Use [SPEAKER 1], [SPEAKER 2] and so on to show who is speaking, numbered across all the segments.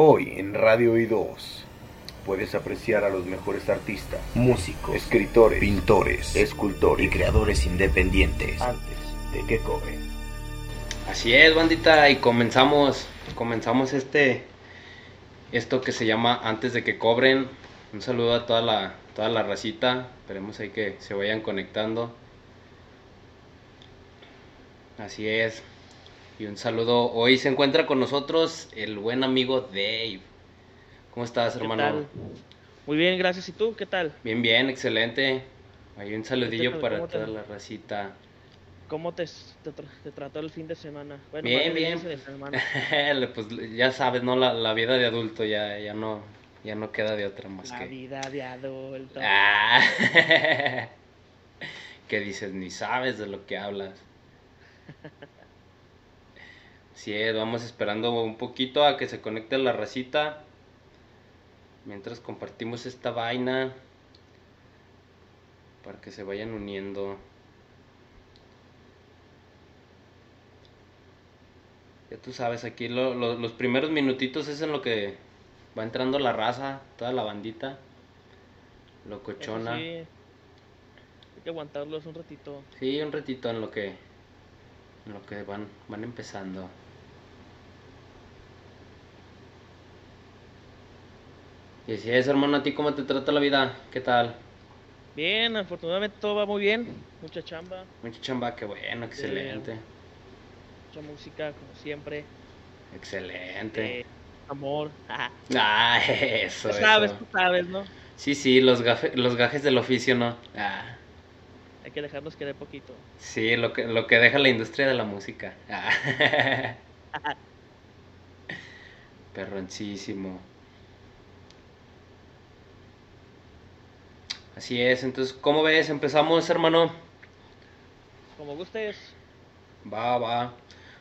[SPEAKER 1] Hoy en Radio I2 puedes apreciar a los mejores artistas,
[SPEAKER 2] músicos,
[SPEAKER 1] escritores,
[SPEAKER 2] pintores,
[SPEAKER 1] escultores
[SPEAKER 2] y creadores independientes.
[SPEAKER 1] antes de que cobren.
[SPEAKER 3] Así es, bandita, y comenzamos, comenzamos este, esto que se llama Antes de que cobren. Un saludo a toda la, toda la racita, esperemos ahí que se vayan conectando. Así es. Y un saludo, hoy se encuentra con nosotros el buen amigo Dave. ¿Cómo estás,
[SPEAKER 4] ¿Qué
[SPEAKER 3] hermano?
[SPEAKER 4] tal? Muy bien, gracias. ¿Y tú? ¿Qué tal?
[SPEAKER 3] Bien, bien, excelente. Hay un saludillo
[SPEAKER 4] tal?
[SPEAKER 3] para
[SPEAKER 4] ¿Cómo te-
[SPEAKER 3] toda la racita.
[SPEAKER 4] ¿Cómo te, te, tra- te trató el fin de semana? Bueno,
[SPEAKER 3] Bien, bien.
[SPEAKER 4] inicio de semana.
[SPEAKER 3] pues ya sabes, ¿no? La, la vida de adulto ya, ya no, ya no queda de otra más
[SPEAKER 4] La
[SPEAKER 3] que.
[SPEAKER 4] vida de adulto.
[SPEAKER 3] Ah. que dices, ni sabes de lo que hablas. Sí, es, vamos esperando un poquito a que se conecte la racita. Mientras compartimos esta vaina. Para que se vayan uniendo. Ya tú sabes, aquí lo- lo- los primeros minutitos es en lo que va entrando la raza, toda la bandita. Locochona.
[SPEAKER 4] sí, hay que aguantarlos un ratito.
[SPEAKER 3] Sí, un ratito en lo que en lo que van van empezando. Y si es, hermano, ¿a ti cómo te trata la vida? ¿Qué tal?
[SPEAKER 4] Bien, afortunadamente todo va muy bien. Mucha chamba,
[SPEAKER 3] Mucha chamba, qué bueno, excelente.
[SPEAKER 4] mucha música, como siempre.
[SPEAKER 3] Excelente.
[SPEAKER 4] Eh, amor. Ah,
[SPEAKER 3] eso,
[SPEAKER 4] tú sabes,
[SPEAKER 3] eso.
[SPEAKER 4] tú sabes, ¿no?
[SPEAKER 3] Sí, sí, los, gafe- los gajes del oficio, ¿no? Ah,
[SPEAKER 4] Hay que dejarnos querer poquito.
[SPEAKER 3] sí, lo que, lo que deja la industria de la música. Ah. Perroncísimo. Así es, entonces, ¿cómo ves? ¿Empezamos, hermano?
[SPEAKER 4] Como gustes.
[SPEAKER 3] Va, va.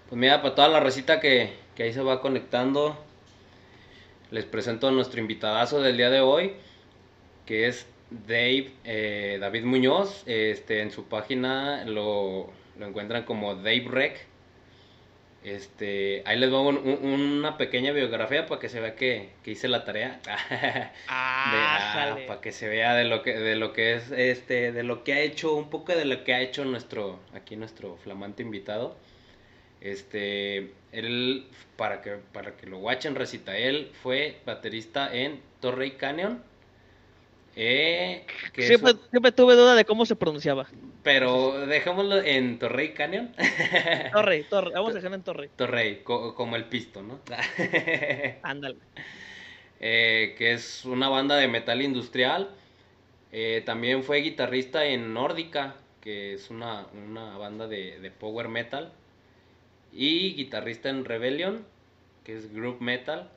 [SPEAKER 3] Pues mira, para toda la recita que, que ahí se va conectando, les presento a nuestro invitadazo del día de hoy, que es Dave, eh, David Muñoz. Este, en su página lo, lo encuentran como Dave Rec. Este, ahí les pongo un- un- una pequeña biografía para que se vea que, que hice la tarea.
[SPEAKER 4] Ah,
[SPEAKER 3] para que se vea de lo que de lo que es este de lo que ha hecho un poco de lo que ha hecho nuestro aquí nuestro flamante invitado este él para que para que lo watchen recita él fue baterista en Torrey Canyon eh, que
[SPEAKER 4] Siempre,
[SPEAKER 3] un-
[SPEAKER 4] siempre tuve duda de cómo se pronunciaba.
[SPEAKER 3] Pero dejémoslo en Torrey Canyon
[SPEAKER 4] Torre, torre. Vamos a dejarlo en torre.
[SPEAKER 3] Torrey co- como el pisto no
[SPEAKER 4] Ándale.
[SPEAKER 3] eh, que es una banda de metal industrial. Eh, también fue guitarrista en Nórdica, que es una, una banda de, de power metal. Y guitarrista en Rebellion, que es group metal.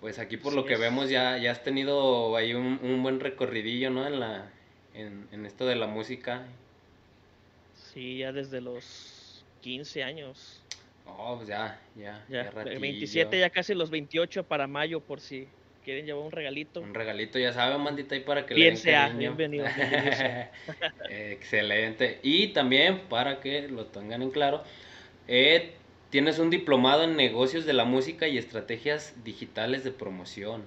[SPEAKER 3] Pues aquí por lo que
[SPEAKER 4] es.
[SPEAKER 3] vemos ya, ya has tenido ahí un, un buen recorridillo, ¿no? En, la, en, en esto de la música.
[SPEAKER 4] Sí, ya desde los 15 años.
[SPEAKER 3] Oh, pues ya, ya.
[SPEAKER 4] Ya,
[SPEAKER 3] ya ratillo.
[SPEAKER 4] 27, ya casi los 28 para mayo, por si quieren llevar un regalito.
[SPEAKER 3] Un regalito, ya saben, mandita, ahí para que
[SPEAKER 4] Bien
[SPEAKER 3] le den
[SPEAKER 4] sea, bienvenido, bienvenido sea.
[SPEAKER 3] Excelente. Y también, para que lo tengan en claro, eh, tienes un diplomado en negocios de la música y estrategias digitales de promoción.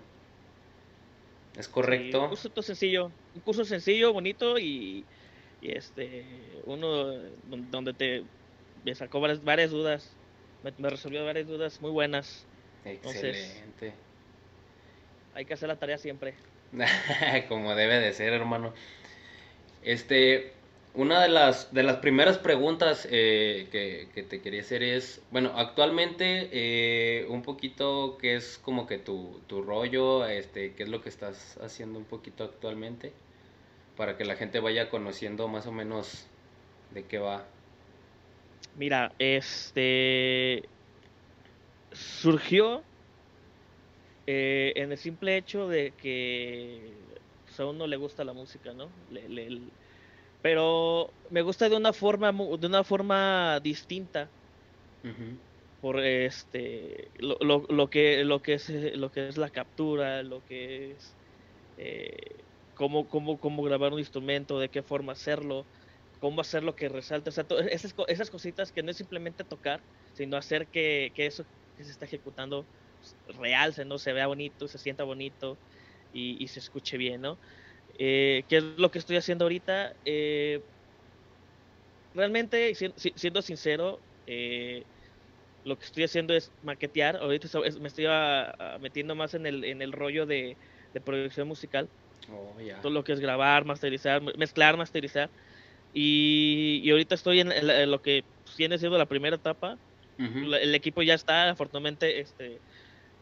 [SPEAKER 3] ¿Es
[SPEAKER 4] Sí,
[SPEAKER 3] correcto?
[SPEAKER 4] un curso sencillo, un curso sencillo, bonito y, y este, uno don- donde te me sacó varias, varias dudas, me, me resolvió varias dudas muy buenas.
[SPEAKER 3] Excelente.
[SPEAKER 4] Hay que hacer la tarea siempre.
[SPEAKER 3] Como debe de ser, hermano. Este, una de las, de las primeras preguntas eh, que, que te quería hacer es, bueno, actualmente eh, un poquito qué es como que tu, tu rollo, este, qué es lo que estás haciendo un poquito actualmente, para que la gente vaya conociendo más o menos de qué va.
[SPEAKER 4] Mira, este surgió eh, en el simple hecho de que pues, a uno le gusta la música, ¿no? Le- le- pero me gusta de una forma de una forma distinta por este lo, lo, lo que lo que es lo que es la captura, lo que es eh, cómo, cómo, cómo grabar un instrumento, de qué forma hacerlo, cómo hacer lo que resalte, o sea, esas, esas cositas que no es simplemente tocar, sino hacer que, que eso que se está ejecutando realce, ¿no? Se vea bonito, se sienta bonito y, se escuche bien, ¿no? Eh, ¿Qué es lo que estoy haciendo ahorita? Eh, realmente, siendo sincero, eh, lo que estoy haciendo es maquetear. Ahorita me estoy metiendo más en el, en el rollo de, producción musical. Oh, Todo lo que es grabar, masterizar, mezclar, masterizar. Y, ahorita estoy en, lo que viene siendo la primera etapa. el equipo ya está, afortunadamente, este,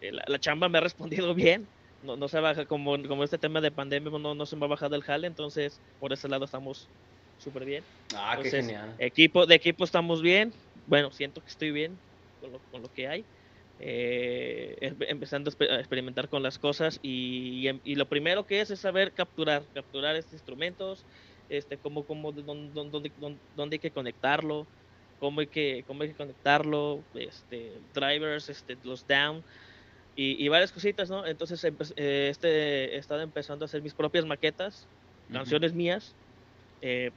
[SPEAKER 4] eh, la, chamba me ha respondido bien. No, no se baja, como, como este tema de pandemia, no, no se me ha bajado el jale, entonces por ese lado estamos súper bien.
[SPEAKER 3] Ah, qué genial.
[SPEAKER 4] Equipo, de equipo estamos bien. Bueno, siento que estoy bien con lo, con lo que hay. Eh, empezando a experimentar con las cosas y, y, lo primero que es es saber capturar, capturar estos instrumentos, este, cómo, cómo, dónde, dónde, dónde, hay que conectarlo, cómo hay que, cómo hay que conectarlo, este, drivers, este, los down y, y varias cositas, ¿no? Entonces eh, este, he estado empezando a hacer mis propias maquetas, canciones mías, eh,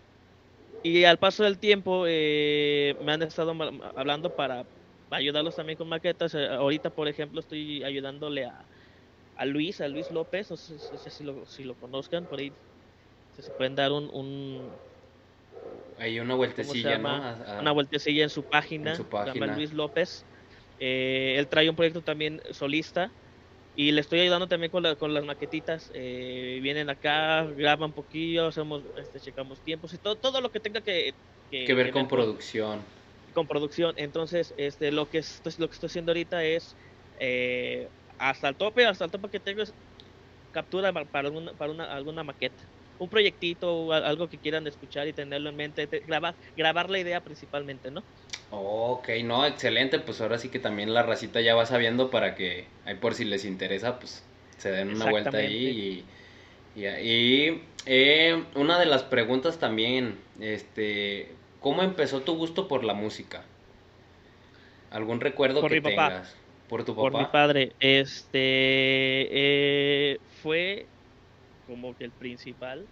[SPEAKER 4] y al paso del tiempo eh, me han estado hablando para ayudarlos también con maquetas. Eh, ahorita, por ejemplo, estoy ayudándole a, a Luis, a Luis López, no sé, si, lo, si lo conozcan, por ahí se pueden dar un... un
[SPEAKER 3] Hay una vueltecilla, ¿no?
[SPEAKER 4] una vueltecilla en su página, se llama Luis López. Eh, él trae un proyecto también solista y le estoy ayudando también con, con las maquetitas. Eh, vienen acá, graban un poquillo, hacemos, este, checamos tiempos y todo, todo lo que tenga que,
[SPEAKER 3] que, ver con, producción.
[SPEAKER 4] Con producción. Entonces, este, lo que estoy, lo que estoy haciendo ahorita es eh, hasta el tope, hasta el tope que tengo es captura para alguna, para una, alguna maqueta. Un proyectito, algo que quieran escuchar y tenerlo en mente, grabar, grabar la idea principalmente, ¿no?
[SPEAKER 3] ok, no, excelente. Pues ahora sí que también la racita ya va sabiendo para que, ahí por si les interesa, pues se den una vuelta ahí. Y, y, eh, una de las preguntas también, este, ¿cómo empezó tu gusto por la música? ¿Algún recuerdo que tengas?
[SPEAKER 4] ¿Por tu papá? Por mi padre. Este, eh, fue como que el principal.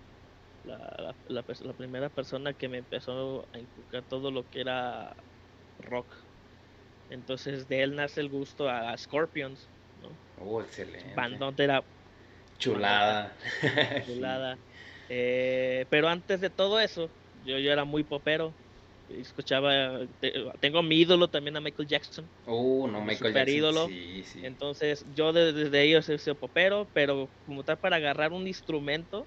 [SPEAKER 4] La, la, la, primera persona que me empezó a inculcar todo lo que era rock. Entonces de él nace el gusto a, Scorpions. ¿no?
[SPEAKER 3] Oh, excelente.
[SPEAKER 4] era
[SPEAKER 3] chulada.
[SPEAKER 4] chulada. Eh, pero antes de todo eso, yo, yo era muy popero. Escuchaba, tengo mi ídolo también a Michael Jackson.
[SPEAKER 3] Oh, no, Michael Jackson. ídolo.
[SPEAKER 4] Entonces, yo desde, ahí soy, soy popero, pero como tal para agarrar un instrumento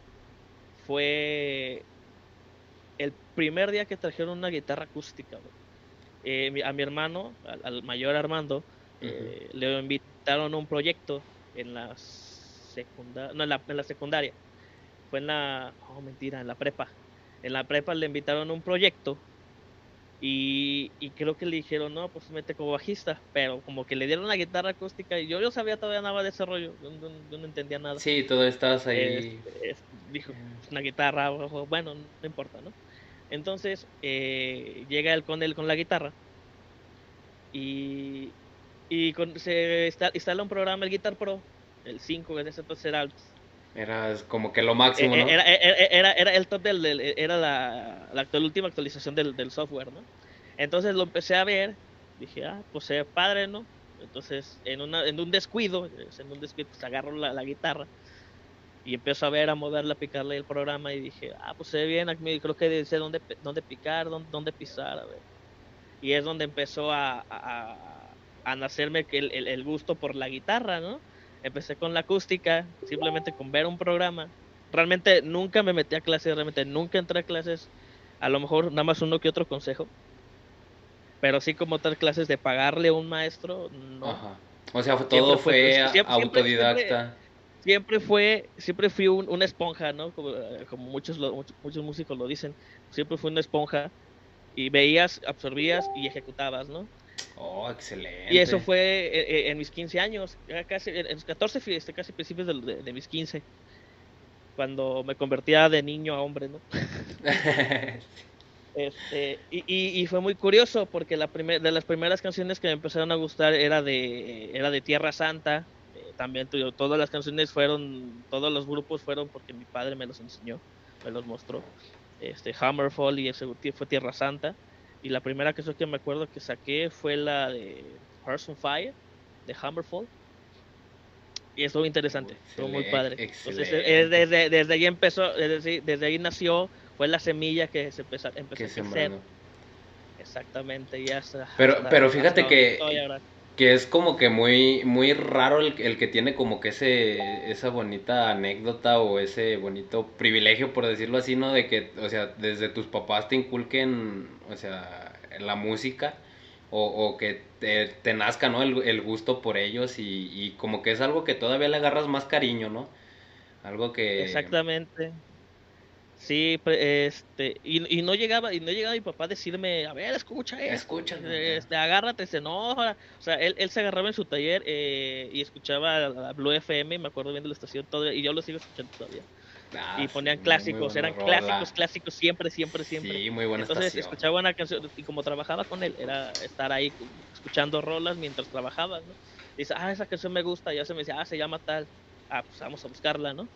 [SPEAKER 4] fue el primer día que trajeron una guitarra acústica. Eh, a mi hermano, al, mayor Armando, eh, le invitaron a un proyecto en la, secundaria, no, en la, secundaria. Fue en la, oh mentira, en la prepa. En la prepa le invitaron a un proyecto y, creo que le dijeron, no, pues mete como bajista, pero como que le dieron la guitarra acústica y yo, yo sabía todavía nada de ese rollo, yo, no entendía nada.
[SPEAKER 3] Sí, todo estás ahí.
[SPEAKER 4] dijo, una guitarra, bueno, no importa, ¿no? Entonces eh, llega él con él con la guitarra y, y se instala un programa, el Guitar Pro, el 5, en ese entonces era
[SPEAKER 3] era como que lo máximo,
[SPEAKER 4] ¿no? Era, era, era, el top del, era la, la, última actualización del, del, software, ¿no? Entonces lo empecé a ver, dije, ah, pues es padre, ¿no? Entonces, en, una, en un descuido, en un descuido, pues agarro la, la guitarra y empiezo a ver, a moverla, a picarle el programa y dije, ah, pues se ve bien, creo que dice dónde, dónde picar, dónde, dónde, pisar, a ver. Y es donde empezó a, a, a nacerme el, el, el, gusto por la guitarra, ¿no? Empecé con la acústica, simplemente con ver un programa. Realmente nunca me metí a clases, realmente nunca entré a clases, a lo mejor nada más uno que otro consejo. Pero sí como otras clases de pagarle a un maestro, no.
[SPEAKER 3] Ajá. O sea, todo fue, autodidacta
[SPEAKER 4] siempre fue, siempre fui una esponja, ¿no? Como, muchos, muchos músicos lo dicen, siempre fui una esponja y veías, absorbías y ejecutabas, ¿no?
[SPEAKER 3] Oh, excelente.
[SPEAKER 4] Y eso fue eh, eh, en, mis 15 años, casi, en los 14, este, casi principios de, mis 15, cuando me convertía de niño a hombre, ¿no? este, y, y, fue muy curioso porque la de las primeras canciones que me empezaron a gustar era de, era de Tierra Santa, también todas las canciones fueron, todos los grupos fueron porque mi padre me los enseñó, me los mostró. Este, Hammerfall y ese fue Tierra Santa. Y la primera canción que me acuerdo que saqué fue la de Person Fire, de Hammerfall. Y estuvo interesante, estuvo muy padre.
[SPEAKER 3] Excelente.
[SPEAKER 4] desde, desde ahí empezó, desde, desde ahí nació, fue la semilla que se empezó, empezó
[SPEAKER 3] que
[SPEAKER 4] a crecer. Exactamente, ya está.
[SPEAKER 3] Pero-
[SPEAKER 4] hasta-
[SPEAKER 3] pero fíjate que-. Que es como que muy, muy raro el, el que tiene como que ese, esa bonita anécdota o ese bonito privilegio, por decirlo así, ¿no? De que, o sea, desde tus papás te inculquen, o sea, la música o, o que te, te nazca, ¿no? El, el gusto por ellos y, y como que es algo que todavía le agarras más cariño, ¿no? Algo que...
[SPEAKER 4] Exactamente. Sí, este, y, y no llegaba, y no llegaba mi papá a decirme, a ver, escucha esto,
[SPEAKER 3] Escúchalo.
[SPEAKER 4] este, agárrate, se enoja. O sea, él, él se agarraba en su taller eh, y escuchaba a, a Blue FM, me acuerdo bien de la estación todavía, y yo lo sigo escuchando todavía.
[SPEAKER 3] Ah,
[SPEAKER 4] y ponían clásicos, eran
[SPEAKER 3] rola.
[SPEAKER 4] clásicos, clásicos, siempre, siempre, siempre.
[SPEAKER 3] Sí, muy buena
[SPEAKER 4] Entonces
[SPEAKER 3] estación.
[SPEAKER 4] escuchaba una canción y como trabajaba con él, era estar ahí escuchando rolas mientras trabajaba, ¿no? Dice, ah, esa canción me gusta, ya se me decía, ah, se llama tal, ah, pues vamos a buscarla, ¿no?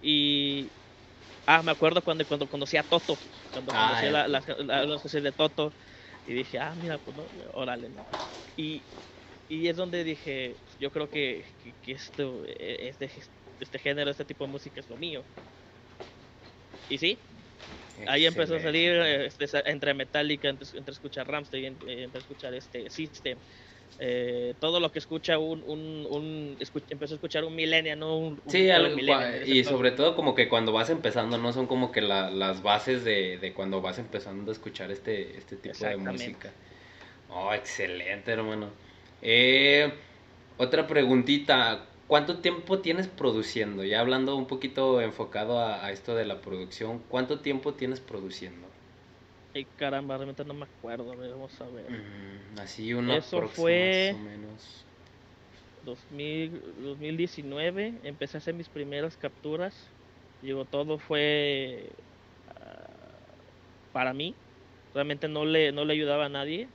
[SPEAKER 4] Y, ah, me acuerdo cuando, cuando conocí a Toto, cuando
[SPEAKER 3] Ah,
[SPEAKER 4] conocí
[SPEAKER 3] ya.
[SPEAKER 4] la, la, de Toto, y dije, ah, mira, pues, no, órale, ¿no? Y, y es donde dije, yo creo que, que, que esto, eh, este, este género, este tipo de música es lo mío. Y sí, Ahí empezó a salir eh, este, entre Metallica, entre, entre escuchar Ramstein, entre escuchar este System, eh, todo lo que escucha un, un, empezó a escuchar un millennial, no un,
[SPEAKER 3] Sí, algo-
[SPEAKER 4] millennial,
[SPEAKER 3] y sobre todo como que cuando vas empezando, ¿no? Son como que la- las bases de, de cuando vas empezando a escuchar este, este tipo de música. Oh, excelente, hermano. Eh, otra preguntita, ¿cuánto tiempo tienes produciendo? Ya hablando un poquito enfocado a, a esto de la producción, ¿cuánto tiempo tienes produciendo?
[SPEAKER 4] Ay, caramba, realmente no me acuerdo, a ver, vamos a ver.
[SPEAKER 3] Mm, así una
[SPEAKER 4] Eso
[SPEAKER 3] aprox
[SPEAKER 4] fue-
[SPEAKER 3] más o menos.
[SPEAKER 4] 2000, 2019 empecé a hacer mis primeras capturas. Digo, todo fue ah, para mí. Realmente no le, no le ayudaba a nadie.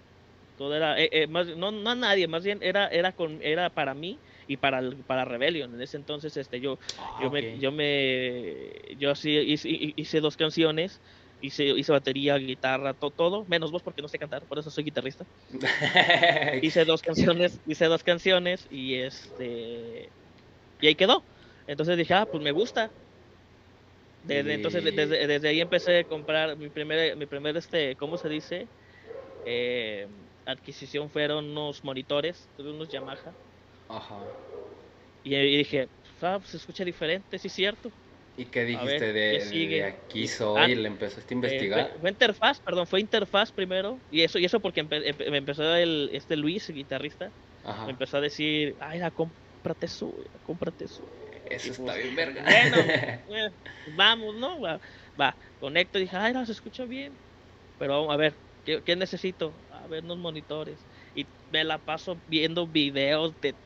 [SPEAKER 4] Todo era, eh, eh, más, no, no a nadie, más bien era, era, con, era para mí y para, para Rebellion. En ese entonces este, yo,
[SPEAKER 3] Ah,
[SPEAKER 4] yo,
[SPEAKER 3] ok.
[SPEAKER 4] me, yo me, yo sí hice, hice dos canciones. Hice, hice batería, guitarra, to- todo, menos voz porque no sé cantar, por eso soy guitarrista hice dos canciones, hice dos canciones y este y ahí quedó. Entonces dije, ah, pues me gusta. Desde entonces desde, desde ahí empecé a comprar mi primer mi primer este, ¿cómo se dice? Eh, adquisición fueron unos monitores, tuve unos Yamaha
[SPEAKER 3] Ajá.
[SPEAKER 4] y, y dije, ah, pues se escucha diferente, sí es cierto.
[SPEAKER 3] ¿Y qué dijiste
[SPEAKER 4] ver,
[SPEAKER 3] de,
[SPEAKER 4] ¿qué sigue?
[SPEAKER 3] de aquí soy?
[SPEAKER 4] Ah,
[SPEAKER 3] ¿Le empezaste a
[SPEAKER 4] Eh,
[SPEAKER 3] investigar?
[SPEAKER 4] fue, fue interfaz, perdón, fue interfaz primero y eso y eso porque empe- empe- me empezó el este Luis, guitarrista,
[SPEAKER 3] Ajá.
[SPEAKER 4] me empezó a decir, ay, la cómprate su, cómprate su.
[SPEAKER 3] Eso
[SPEAKER 4] y
[SPEAKER 3] está
[SPEAKER 4] pues,
[SPEAKER 3] bien verga.
[SPEAKER 4] Bueno, eh, vamos, ¿no? Va, va, conecto y dije, ay, no, se escucha bien. Pero vamos a ver, ¿qué, qué necesito? A ver, unos monitores. Y me la paso viendo videos de,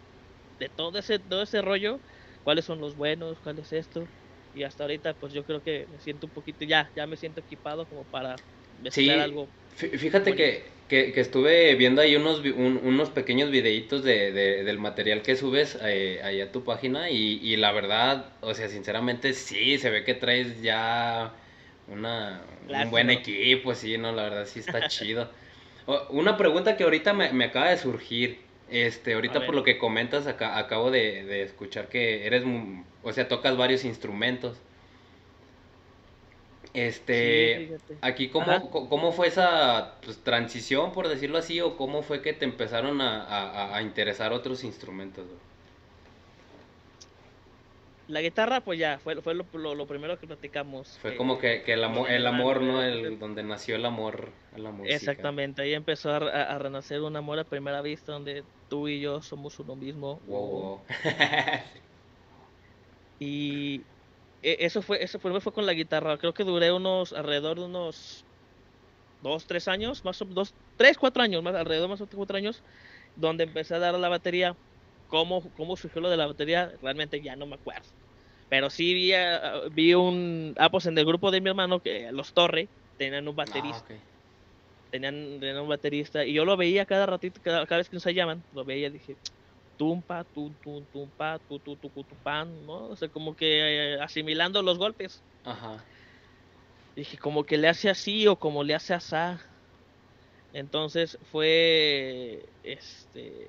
[SPEAKER 4] de todo, ese, todo ese rollo. ¿Cuáles son los buenos? ¿Cuál es esto? Y hasta ahorita, pues yo creo que me siento un poquito, ya, ya me siento equipado como para
[SPEAKER 3] Sí.
[SPEAKER 4] algo.
[SPEAKER 3] Fí- Fíjate que, que, que estuve viendo ahí unos, un- unos pequeños videitos de, de- del material que subes eh, ahí a tu página y, y la verdad, o sea, sinceramente sí, se ve que traes ya una, un buen
[SPEAKER 4] ¿no?
[SPEAKER 3] equipo, sí, no, la verdad sí está chido. Una pregunta que ahorita me, me acaba de surgir, este, ahorita por lo que comentas, acá, acabo de, de escuchar que eres, o sea, tocas varios instrumentos. Este,
[SPEAKER 4] Sí.
[SPEAKER 3] Aquí, ¿cómo, cómo fue esa pues, transición, por decirlo así, o cómo fue que te empezaron a, a- a interesar otros instrumentos?
[SPEAKER 4] La guitarra, pues ya, fue, fue lo, lo- lo primero que platicamos.
[SPEAKER 3] Fue
[SPEAKER 4] eh,
[SPEAKER 3] como que, que el, amor, el amor, ¿no? El, donde nació el amor a la música.
[SPEAKER 4] Exactamente, ahí empezó a- a renacer un amor a primera vista donde tú y yo somos uno mismo.
[SPEAKER 3] Wow, wow.
[SPEAKER 4] Y e- eso fue, eso fue, fue con la guitarra. Creo que duré unos, alrededor de unos dos, tres años, más o dos, tres, cuatro años, más alrededor más o menos cuatro años, donde empecé a dar a la batería. ¿Cómo, cómo surgió lo de la batería? Realmente ya no me acuerdo. Pero sí vi, vi un, ah, pues en el grupo de mi hermano, que los Torre, tenían un baterista.
[SPEAKER 3] Ah.
[SPEAKER 4] Tenían, tenían un baterista y yo lo veía cada ratito, cada, cada vez que ensayaban, lo veía y dije, tumpa, tum, tum, tumpa, tu, tu, tu, tu, pan, ¿no? O sea, como que eh, asimilando los golpes.
[SPEAKER 3] Ajá.
[SPEAKER 4] Dije, como que le hace así o como le hace asá. Entonces fue, este,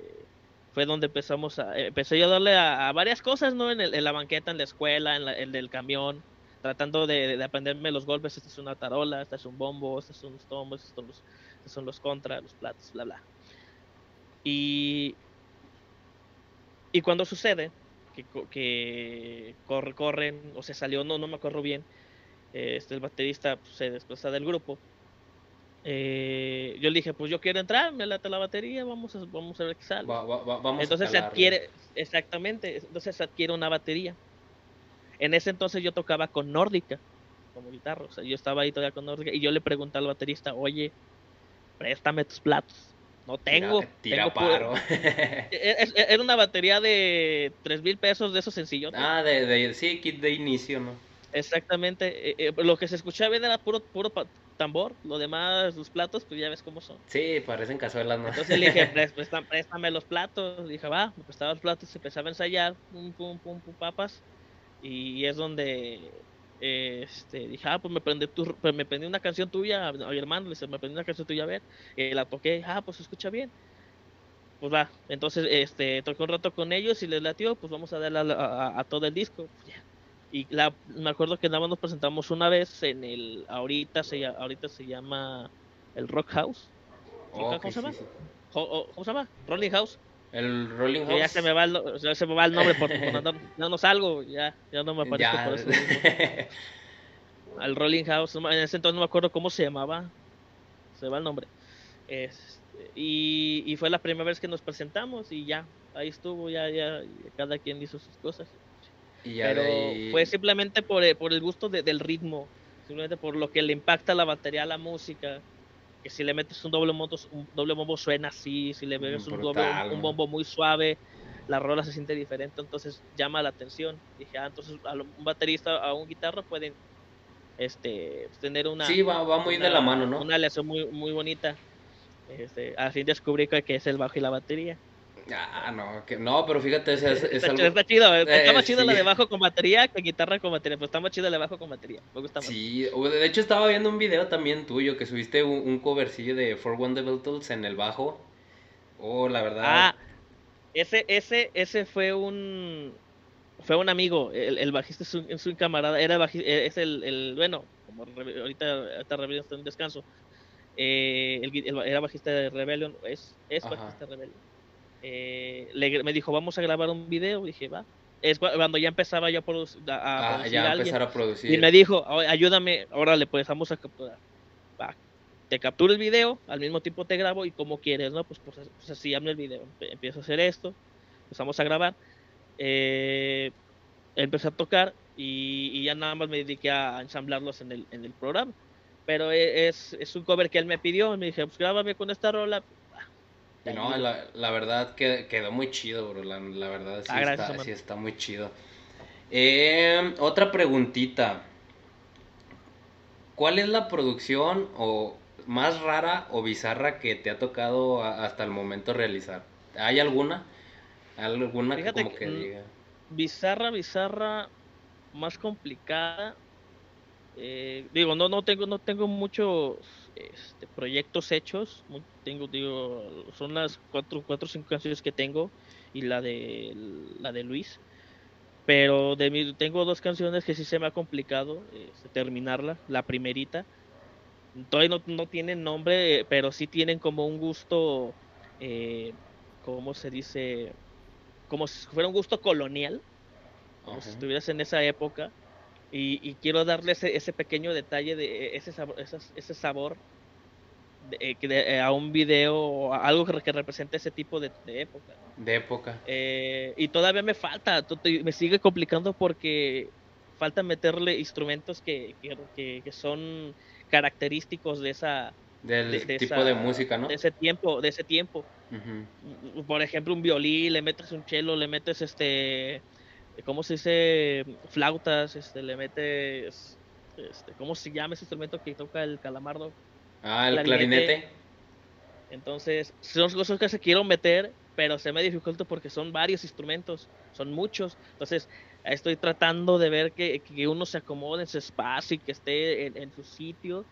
[SPEAKER 4] fue donde empezamos a, empecé yo a darle a, varias cosas, ¿no? En, en, la banqueta, en la escuela, en, el del camión, tratando de, de, aprenderme los golpes, esta es una tarola, esta es un bombo, estos son los tombos, estos son los, estos son los contras, los platos, bla, bla. Y, y cuando sucede que, que corre, corren, o se salió, no, no me acuerdo bien, este, el baterista pues, se desplaza del grupo, eh, yo le dije, pues yo quiero entrar, me lata la batería, vamos a, vamos a ver qué sale. entonces se adquiere, exactamente, entonces se adquiere una batería. En ese entonces yo tocaba con Nórdica, como guitarra, o sea, yo estaba ahí todavía con Nórdica y yo le pregunté al baterista, oye, préstame tus platos. No tengo.
[SPEAKER 3] Tira, paro.
[SPEAKER 4] E, e, era una batería de tres mil pesos de esos sencillos.
[SPEAKER 3] Ah, de, de, sí, kit de inicio, ¿no?
[SPEAKER 4] Exactamente. Eh, eh, lo que se escuchaba bien era puro, puro tambor, lo demás, los platos, pues ya ves cómo son.
[SPEAKER 3] Sí, parecen cazuelas, ¿no?
[SPEAKER 4] Entonces le dije, préstame, los platos. Dije, va, me prestaba los platos, se empezaba a ensayar, pum, pum, pum, pum, papas. Y es donde este, dije, ah, pues me prendí, tu, pues me prendí una canción tuya, a mi hermano, le me prendí una canción tuya a ver, la toqué, ah, pues se escucha bien. Pues va, entonces este, toqué un rato con ellos y les latió, pues vamos a darle a, todo el disco. Pues y la, me acuerdo que nada más nos presentamos una vez en el, ahorita se, ahorita se llama el Rock House. ¿Cómo, se llama? ¿Cómo se llama? Rolling House.
[SPEAKER 3] El Rolling House.
[SPEAKER 4] Ya se me va el, ya se me va el nombre por, no, no, salgo, ya, ya no me aparezco por eso. Al Rolling House, en ese entonces no me acuerdo cómo se llamaba. Se va el nombre. Este, y, y fue la primera vez que nos presentamos y ya, ahí estuvo, ya, ya, cada quien hizo sus cosas. Pero fue simplemente por, eh, por el gusto del ritmo, simplemente por lo que le impacta la batería a la música. Que si le metes un doble bombo, un doble bombo suena así, si le metes un, doble, un bombo muy suave, la rola se siente diferente, entonces llama la atención. Dije, ah, entonces a un baterista, a un guitarra pueden este, tener una...
[SPEAKER 3] Sí, va, va muy de la mano, ¿no?
[SPEAKER 4] Una relación muy, muy bonita. Este, así descubrí que es el bajo y la batería.
[SPEAKER 3] Ah, no, que, no, pero fíjate, es, es
[SPEAKER 4] está, algo... está, chido, eh, está más chido la de bajo con batería que guitarra con batería, pues está más chido la de bajo con batería, me gusta más.
[SPEAKER 3] Sí, de hecho estaba viendo un video también tuyo que subiste un, covercillo de For One Beatles en el bajo. Oh, la verdad.
[SPEAKER 4] Ah, ese, ese, ese fue un, fue un amigo, el, el bajista es un, un, camarada, era bajista, eh, es el, el bueno, como ahorita está está en descanso, eh, el, era bajista de Rebellion, es, es bajista de Rebellion eh, me dijo, vamos a grabar un video. Dije, va. Es cuando ya empezaba yo a, producir, a,
[SPEAKER 3] ah, ya empezar a producir.
[SPEAKER 4] Y me dijo, ayúdame, órale, pues vamos a capturar. Va, te capturo el video, al mismo tiempo te grabo y como quieres, ¿no? Pues, pues, pues así hazme el video. Empiezo a hacer esto, empezamos a grabar. Eh, empecé a tocar y, ya nada más me dediqué a ensamblarlos en el, en el programa. Pero e, es, es un cover que él me pidió. Me dije, pues grábame con esta rola
[SPEAKER 3] no, la, la, verdad que quedó muy chido, bro. La, la verdad sí, ah, está, sí, está, muy chido. Eh, otra preguntita. ¿Cuál es la producción o más rara o bizarra que te ha tocado hasta el momento realizar? ¿Hay alguna? ¿Alguna que como que, diga?
[SPEAKER 4] Bizarra, bizarra, más complicada. Eh, digo, no, no tengo, no tengo muchos este, proyectos hechos. Tengo, digo, son las cuatro, cuatro o cinco canciones que tengo y la de la de Luis. Pero de mi, tengo dos canciones que sí se me ha complicado este, terminarla. La primerita, todavía no, no tienen nombre, pero sí tienen como un gusto, eh, ¿cómo se dice? Como si fuera un gusto colonial, como si estuvieras en esa época y, quiero darle ese, pequeño detalle de ese sabor, ese, sabor de, eh, a un video o algo que, represente ese tipo de, época.
[SPEAKER 3] De época.
[SPEAKER 4] Eh, y todavía me falta, me sigue complicando porque falta meterle instrumentos que, que, son característicos de esa
[SPEAKER 3] del tipo de música, ¿no?
[SPEAKER 4] De ese tiempo, de ese tiempo. Por ejemplo, un violín, le metes un cello, le metes este ¿cómo se dice? Flautas, este, le metes, este, ¿cómo se llama ese instrumento que toca el calamardo?
[SPEAKER 3] Ah, el clarinete.
[SPEAKER 4] Entonces, son cosas que se quiero meter, pero se me dificulta porque son varios instrumentos, son muchos. Entonces, estoy tratando de ver que, que uno se acomode en su espacio y que esté en, su sitio.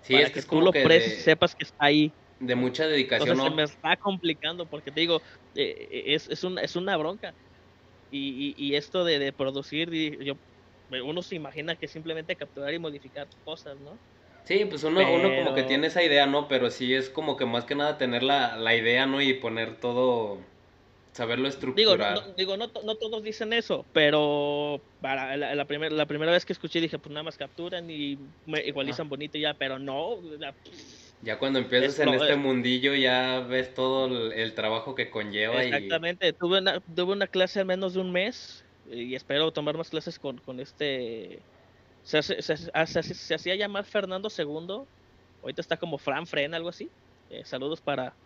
[SPEAKER 3] Sí, para es que,
[SPEAKER 4] tú lo
[SPEAKER 3] que
[SPEAKER 4] sepas que está ahí.
[SPEAKER 3] de mucha dedicación.
[SPEAKER 4] Entonces
[SPEAKER 3] ¿no?
[SPEAKER 4] se me está complicando porque te digo, eh, es, es, una, es una bronca. Y, y, y esto de, de producir, y yo, uno se imagina que simplemente capturar y modificar cosas, ¿no?
[SPEAKER 3] Sí, pues uno, uno como que tiene esa idea, ¿no? Pero sí es como que más que nada tener la, la idea, ¿no? Y poner todo, saberlo estructurar.
[SPEAKER 4] no- digo no, no todos dicen eso, pero para la, la, primer- la primera vez que escuché dije, pues nada más capturan y me igualizan bonito y ya, pero no, la-
[SPEAKER 3] Ya cuando empiezas
[SPEAKER 4] Es
[SPEAKER 3] en este
[SPEAKER 4] es-
[SPEAKER 3] mundillo ya ves todo el, el trabajo que conlleva y
[SPEAKER 4] exactamente, tuve una, tuve una clase al menos de un mes y espero tomar más clases con, con este, se, hace- se, hace- se se hacía llamar Fernando II, ahorita está como Fran Fren, algo así, Eh, saludos para,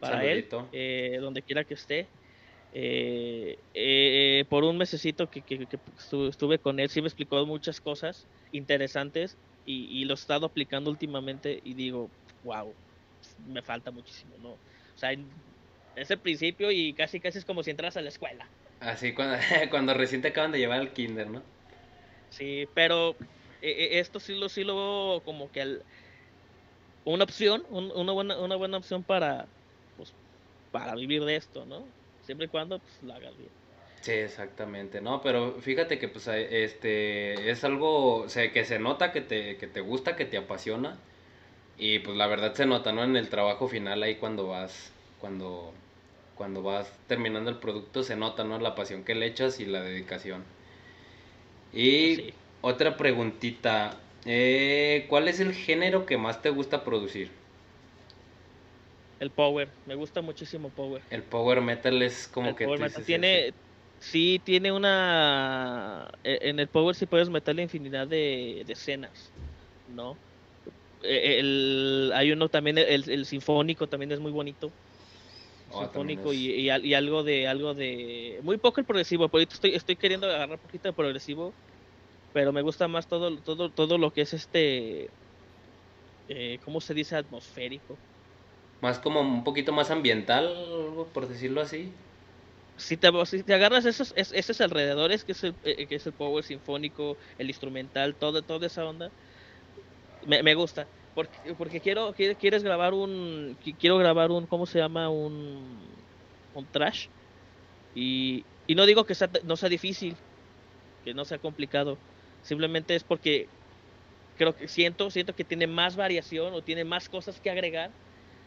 [SPEAKER 4] para él, eh, donde quiera que esté. Eh, eh, por un mesecito que, que- que estu- estuve con él, sí me explicó muchas cosas interesantes y, y lo he estado aplicando últimamente y digo, wow, me falta muchísimo, ¿no? O sea, es el principio y casi casi es como si entras a la escuela.
[SPEAKER 3] Así cuando, cuando recién te acaban de llevar al kinder, ¿no?
[SPEAKER 4] Sí, pero eh, eh, esto sí lo, sí lo veo como que al- una opción, un- una, buena, una buena opción para, pues, para vivir de esto, ¿no? Siempre y cuando pues, lo hagas bien.
[SPEAKER 3] Sí, exactamente, no, pero fíjate que pues este es algo, o sea, que se nota que te, que te gusta, que te apasiona y pues la verdad se nota, ¿no? En el trabajo final ahí cuando vas, cuando, cuando vas terminando el producto se nota, ¿no? La pasión que le echas y la dedicación. Y
[SPEAKER 4] Sí.
[SPEAKER 3] otra preguntita, eh, ¿cuál es el género que más te gusta producir?
[SPEAKER 4] El power, me gusta muchísimo power.
[SPEAKER 3] El power metal es como
[SPEAKER 4] el
[SPEAKER 3] que
[SPEAKER 4] power
[SPEAKER 3] tú
[SPEAKER 4] metal
[SPEAKER 3] dices
[SPEAKER 4] tiene. Sí tiene una, e- en el power sí puedes meterle infinidad de, de escenas, ¿no? E- El, hay uno también, el, el sinfónico también es muy bonito.
[SPEAKER 3] Oh, también
[SPEAKER 4] sinfónico
[SPEAKER 3] es-
[SPEAKER 4] y, y al- y algo de algo de muy poco el progresivo por ahorita estoy estoy queriendo agarrar un poquito de progresivo pero me gusta más todo todo todo lo que es este eh, cómo se dice atmosférico
[SPEAKER 3] Más como un poquito más ambiental, por decirlo así.
[SPEAKER 4] Si te si te agarras esos es- esos alrededores que es el eh, que es el power sinfónico el instrumental todo toda esa onda me, gusta. Porque porque quiero quieres grabar un qui- quiero grabar un cómo se llama un un trash. Y, y no digo que sea, no sea difícil que no sea complicado. Simplemente es porque creo que siento siento que tiene más variación o tiene más cosas que agregar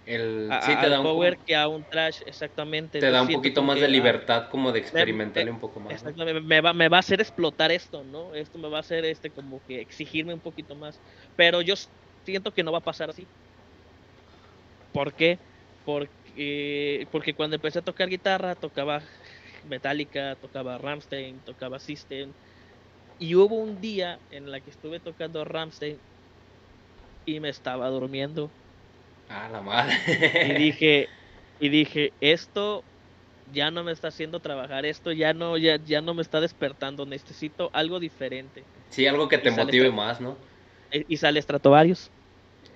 [SPEAKER 3] El,
[SPEAKER 4] a,
[SPEAKER 3] sí, te da un,
[SPEAKER 4] power que a un trash exactamente
[SPEAKER 3] te da un poquito más de
[SPEAKER 4] ah,
[SPEAKER 3] libertad como de experimentarle
[SPEAKER 4] me-
[SPEAKER 3] un poco más. ¿no?
[SPEAKER 4] Me va, me va a hacer explotar esto, ¿no? Esto me va a hacer este como que exigirme un poquito más. Pero yo siento que no va a pasar así. ¿Por qué? Porque, porque cuando empecé a tocar guitarra, tocaba Metallica, tocaba Ramstein, tocaba System. Y hubo un día en la que estuve tocando Ramstein y me estaba durmiendo.
[SPEAKER 3] Ah, la madre.
[SPEAKER 4] Y dije, y dije, esto ya no me está haciendo trabajar, esto ya no, ya, ya no me está despertando, necesito algo diferente.
[SPEAKER 3] sí, algo que te motive más, ¿no?
[SPEAKER 4] E- Y sale Stratovarius.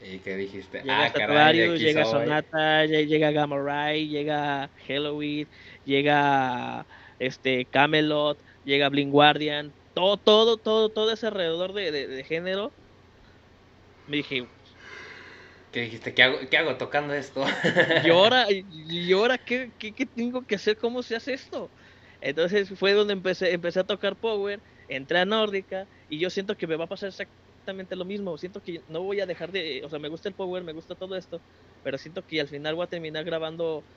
[SPEAKER 3] Y que dijiste,
[SPEAKER 4] Llega
[SPEAKER 3] ah, caray, aquí
[SPEAKER 4] llega
[SPEAKER 3] soy.
[SPEAKER 4] Sonata, lle- llega Gamma Ray, llega Halloween, llega este Camelot, llega Blink Guardian, todo, todo, todo, todo ese alrededor de, de- de género. Me dije,
[SPEAKER 3] Dijiste, ¿qué hago, qué hago tocando esto?
[SPEAKER 4] ¿y ahora, y ahora ¿qué, qué, qué tengo que hacer? ¿Cómo se hace esto? Entonces fue donde empecé, empecé a tocar Power, entré a Nórdica y yo siento que me va a pasar exactamente lo mismo. Siento que no voy a dejar de, o sea, me gusta el Power, me gusta todo esto, pero siento que al final voy a terminar grabando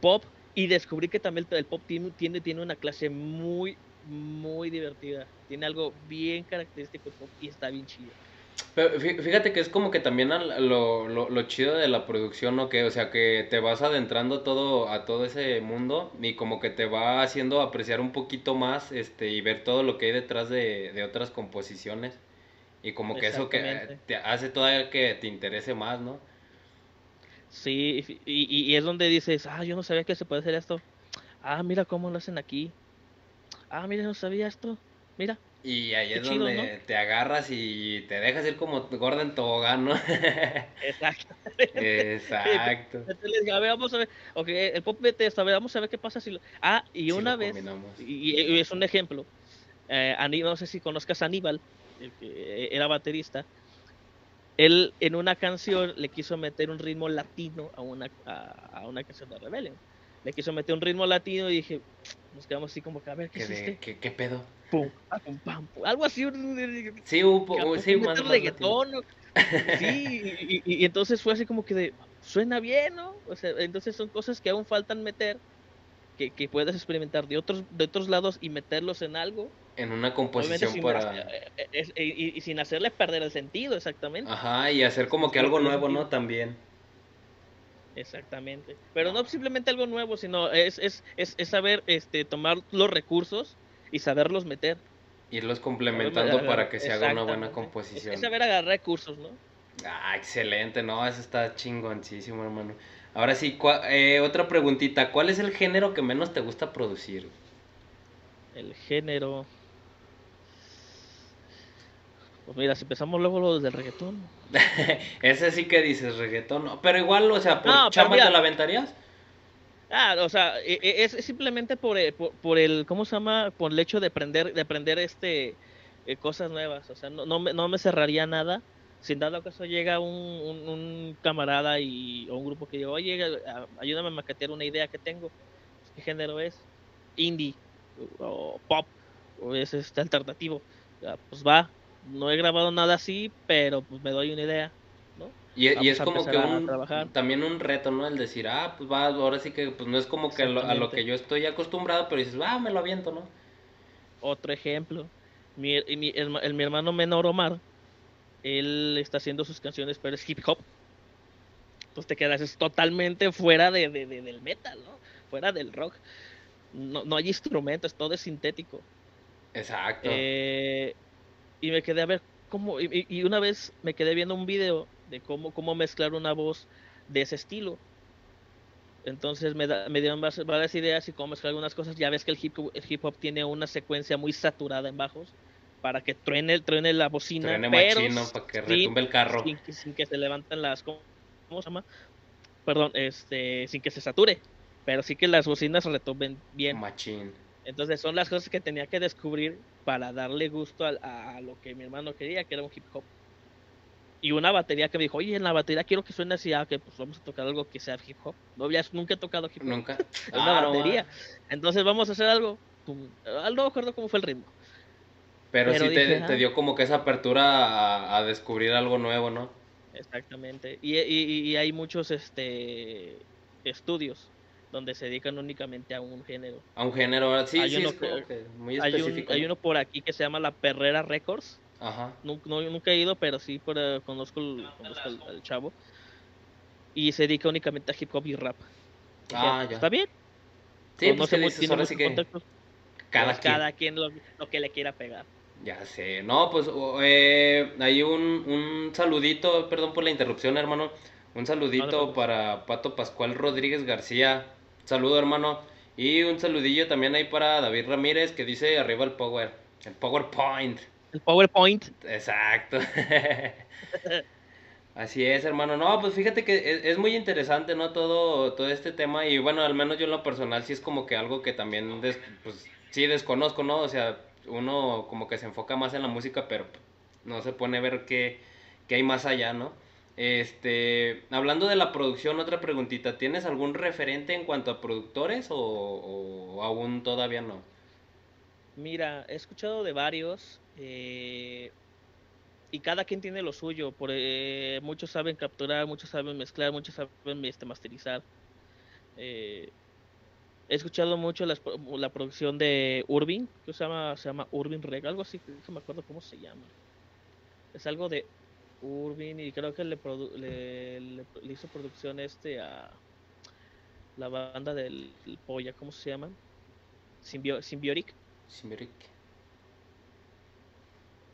[SPEAKER 4] pop y descubrí que también el pop tiene, tiene, tiene una clase muy, muy divertida. Tiene algo bien característico del pop y está bien chido.
[SPEAKER 3] Pero fí- fíjate que es como que también lo, lo, lo chido de la producción, ¿no? Que, o sea, que te vas adentrando todo a todo ese mundo y como que te va haciendo apreciar un poquito más este y ver todo lo que hay detrás de, de otras composiciones. Y como que eso que
[SPEAKER 4] Exactamente.
[SPEAKER 3] te hace todavía que te interese más, ¿no?
[SPEAKER 4] Sí, y, y- y es donde dices, ah, yo no sabía que se puede hacer esto. Ah, mira cómo lo hacen aquí. Ah, mira, no sabía esto. Mira.
[SPEAKER 3] Y ahí
[SPEAKER 4] Qué
[SPEAKER 3] es
[SPEAKER 4] chido,
[SPEAKER 3] donde
[SPEAKER 4] ¿no?
[SPEAKER 3] te agarras y te dejas ir como gorda en tobogán, ¿no?
[SPEAKER 4] Exacto.
[SPEAKER 3] Exacto.
[SPEAKER 4] Entonces, a ver, vamos a ver. Ok, el pop vete esto, a ver, vamos a ver qué pasa si lo... Ah, y una vez, y, y es un ejemplo, eh, Aní- no sé si conozcas a Aníbal, el que era baterista. él en una canción le quiso meter un ritmo latino a una, a, una canción de Rebellion. Le quiso meter un ritmo latino y dije, nos quedamos así como que a ver qué,
[SPEAKER 3] es ¿qué, ¿Qué, pedo?
[SPEAKER 4] Pum, pum, algo así.
[SPEAKER 3] Sí, un sí,
[SPEAKER 4] más, reggaetón. Sí, y, entonces fue así como que de, suena bien, ¿no? O sea, entonces son cosas que aún faltan meter, que, que puedes experimentar de otros, de otros lados y meterlos en algo
[SPEAKER 3] en una composición para...
[SPEAKER 4] Eh, eh, y, sin hacerle perder el sentido, exactamente.
[SPEAKER 3] Ajá, y hacer como que algo nuevo, ¿no? También.
[SPEAKER 4] Exactamente. Pero no simplemente algo nuevo, sino es, es, es, es saber este, tomar los recursos y saberlos meter.
[SPEAKER 3] Irlos complementando para que se haga una buena composición.
[SPEAKER 4] Es, saber agarrar recursos, ¿no?
[SPEAKER 3] Ah, excelente, no, eso está chingoncísimo, hermano. Ahora sí, eh, otra preguntita, ¿cuál es el género que menos te gusta producir?
[SPEAKER 4] El género... Pues mira, si empezamos luego lo del reggaetón.
[SPEAKER 3] Ese sí que dices reggaetón, pero igual, o sea, por no, te la aventarías.
[SPEAKER 4] Ah, o sea, e, e, es, simplemente eh, por, por, el, ¿cómo se llama? Por el hecho de aprender, de aprender este eh, cosas nuevas. O sea, no, no, me, no me cerraría nada. Sin dado caso llega un, un, camarada y, o un grupo que diga, oye, ayúdame a maquetear una idea que tengo. ¿Qué género es? Indie, o pop, o es este alternativo. pues va, no he grabado nada así, pero pues me doy una idea, ¿no?
[SPEAKER 3] Y, es como que un, también un reto, ¿no? El decir, ah, pues va, ahora sí que pues no es como que a lo, que yo estoy acostumbrado, pero dices, ah, me lo aviento, ¿no?
[SPEAKER 4] Otro ejemplo, mi, mi, el, mi hermano menor Omar, él está haciendo sus canciones, pero es hip hop. Pues te quedas es totalmente fuera de, del metal, ¿no? Fuera del rock. No, no hay instrumentos, todo es sintético.
[SPEAKER 3] Exacto.
[SPEAKER 4] Eh, y me quedé a ver cómo, y, una vez me quedé viendo un video de cómo, cómo mezclar una voz de ese estilo. Entonces me, da, me dieron varias ideas y cómo mezclar algunas cosas. Ya ves que el hip, el hip hop tiene una secuencia muy saturada en bajos para que truene, truene la bocina,
[SPEAKER 3] truene pero para que retumbe el carro.
[SPEAKER 4] Sin, que se levanten las... ¿Cómo se llama? Perdón, este, sin que se sature. Pero sí que las bocinas retumben bien.
[SPEAKER 3] Machín.
[SPEAKER 4] Entonces son las cosas que tenía que descubrir para darle gusto a, lo que mi hermano quería, que era un hip hop. Y una batería que me dijo, oye, en la batería quiero que suene así, ah, que pues vamos a tocar algo que sea hip hop. No, ya nunca he tocado hip hop.
[SPEAKER 3] Nunca.
[SPEAKER 4] una ah, batería. Entonces vamos a hacer algo. No me acuerdo cómo fue el ritmo.
[SPEAKER 3] Pero, sí te, ah". dio como que esa apertura a, descubrir algo nuevo, ¿no?
[SPEAKER 4] Exactamente. Y, y hay muchos este estudios donde se dedican únicamente a un género.
[SPEAKER 3] A un género, sí,
[SPEAKER 4] hay
[SPEAKER 3] sí,
[SPEAKER 4] uno, muy específico. Hay, uno por aquí que se llama La Perrera Records.
[SPEAKER 3] Ajá.
[SPEAKER 4] nunca he ido, pero sí por, eh, conozco, el, chavo. Y se dedica únicamente a hip hop y rap.
[SPEAKER 3] Ah, ya.
[SPEAKER 4] ¿Está bien?
[SPEAKER 3] Sí, pues que que
[SPEAKER 4] cada, quien, cada quien lo, que le quiera pegar.
[SPEAKER 3] Ya sé, no, pues eh, hay un, un saludito, perdón por la interrupción, hermano. Un saludito para Pato Pascual Rodríguez García. Saludo, hermano. Y un saludillo también ahí para David Ramírez que dice arriba el Power. El PowerPoint.
[SPEAKER 4] El PowerPoint.
[SPEAKER 3] Exacto. Así es, hermano. No, pues fíjate que es, muy interesante, ¿no? Todo, todo este tema. Y bueno, al menos yo en lo personal sí es como que algo que también, pues sí desconozco, ¿no? O sea, uno como que se enfoca más en la música, pero no se pone a ver qué, qué hay más allá, ¿no? Este, hablando de la producción, otra preguntita. ¿Tienes algún referente en cuanto a productores o, aún todavía no?
[SPEAKER 4] Mira, he escuchado de varios eh, y cada quien tiene lo suyo. Por, eh, muchos saben capturar, muchos saben mezclar, muchos saben este, masterizar. Eh, he escuchado mucho la, producción de Urbin, que se llama, se llama Urbin Reg, algo así, no me acuerdo cómo se llama. Es algo de Urbin y creo que le, le, hizo producción este a la banda del Polla, ¿cómo se llama? Symbiotic.
[SPEAKER 3] Symbiotic.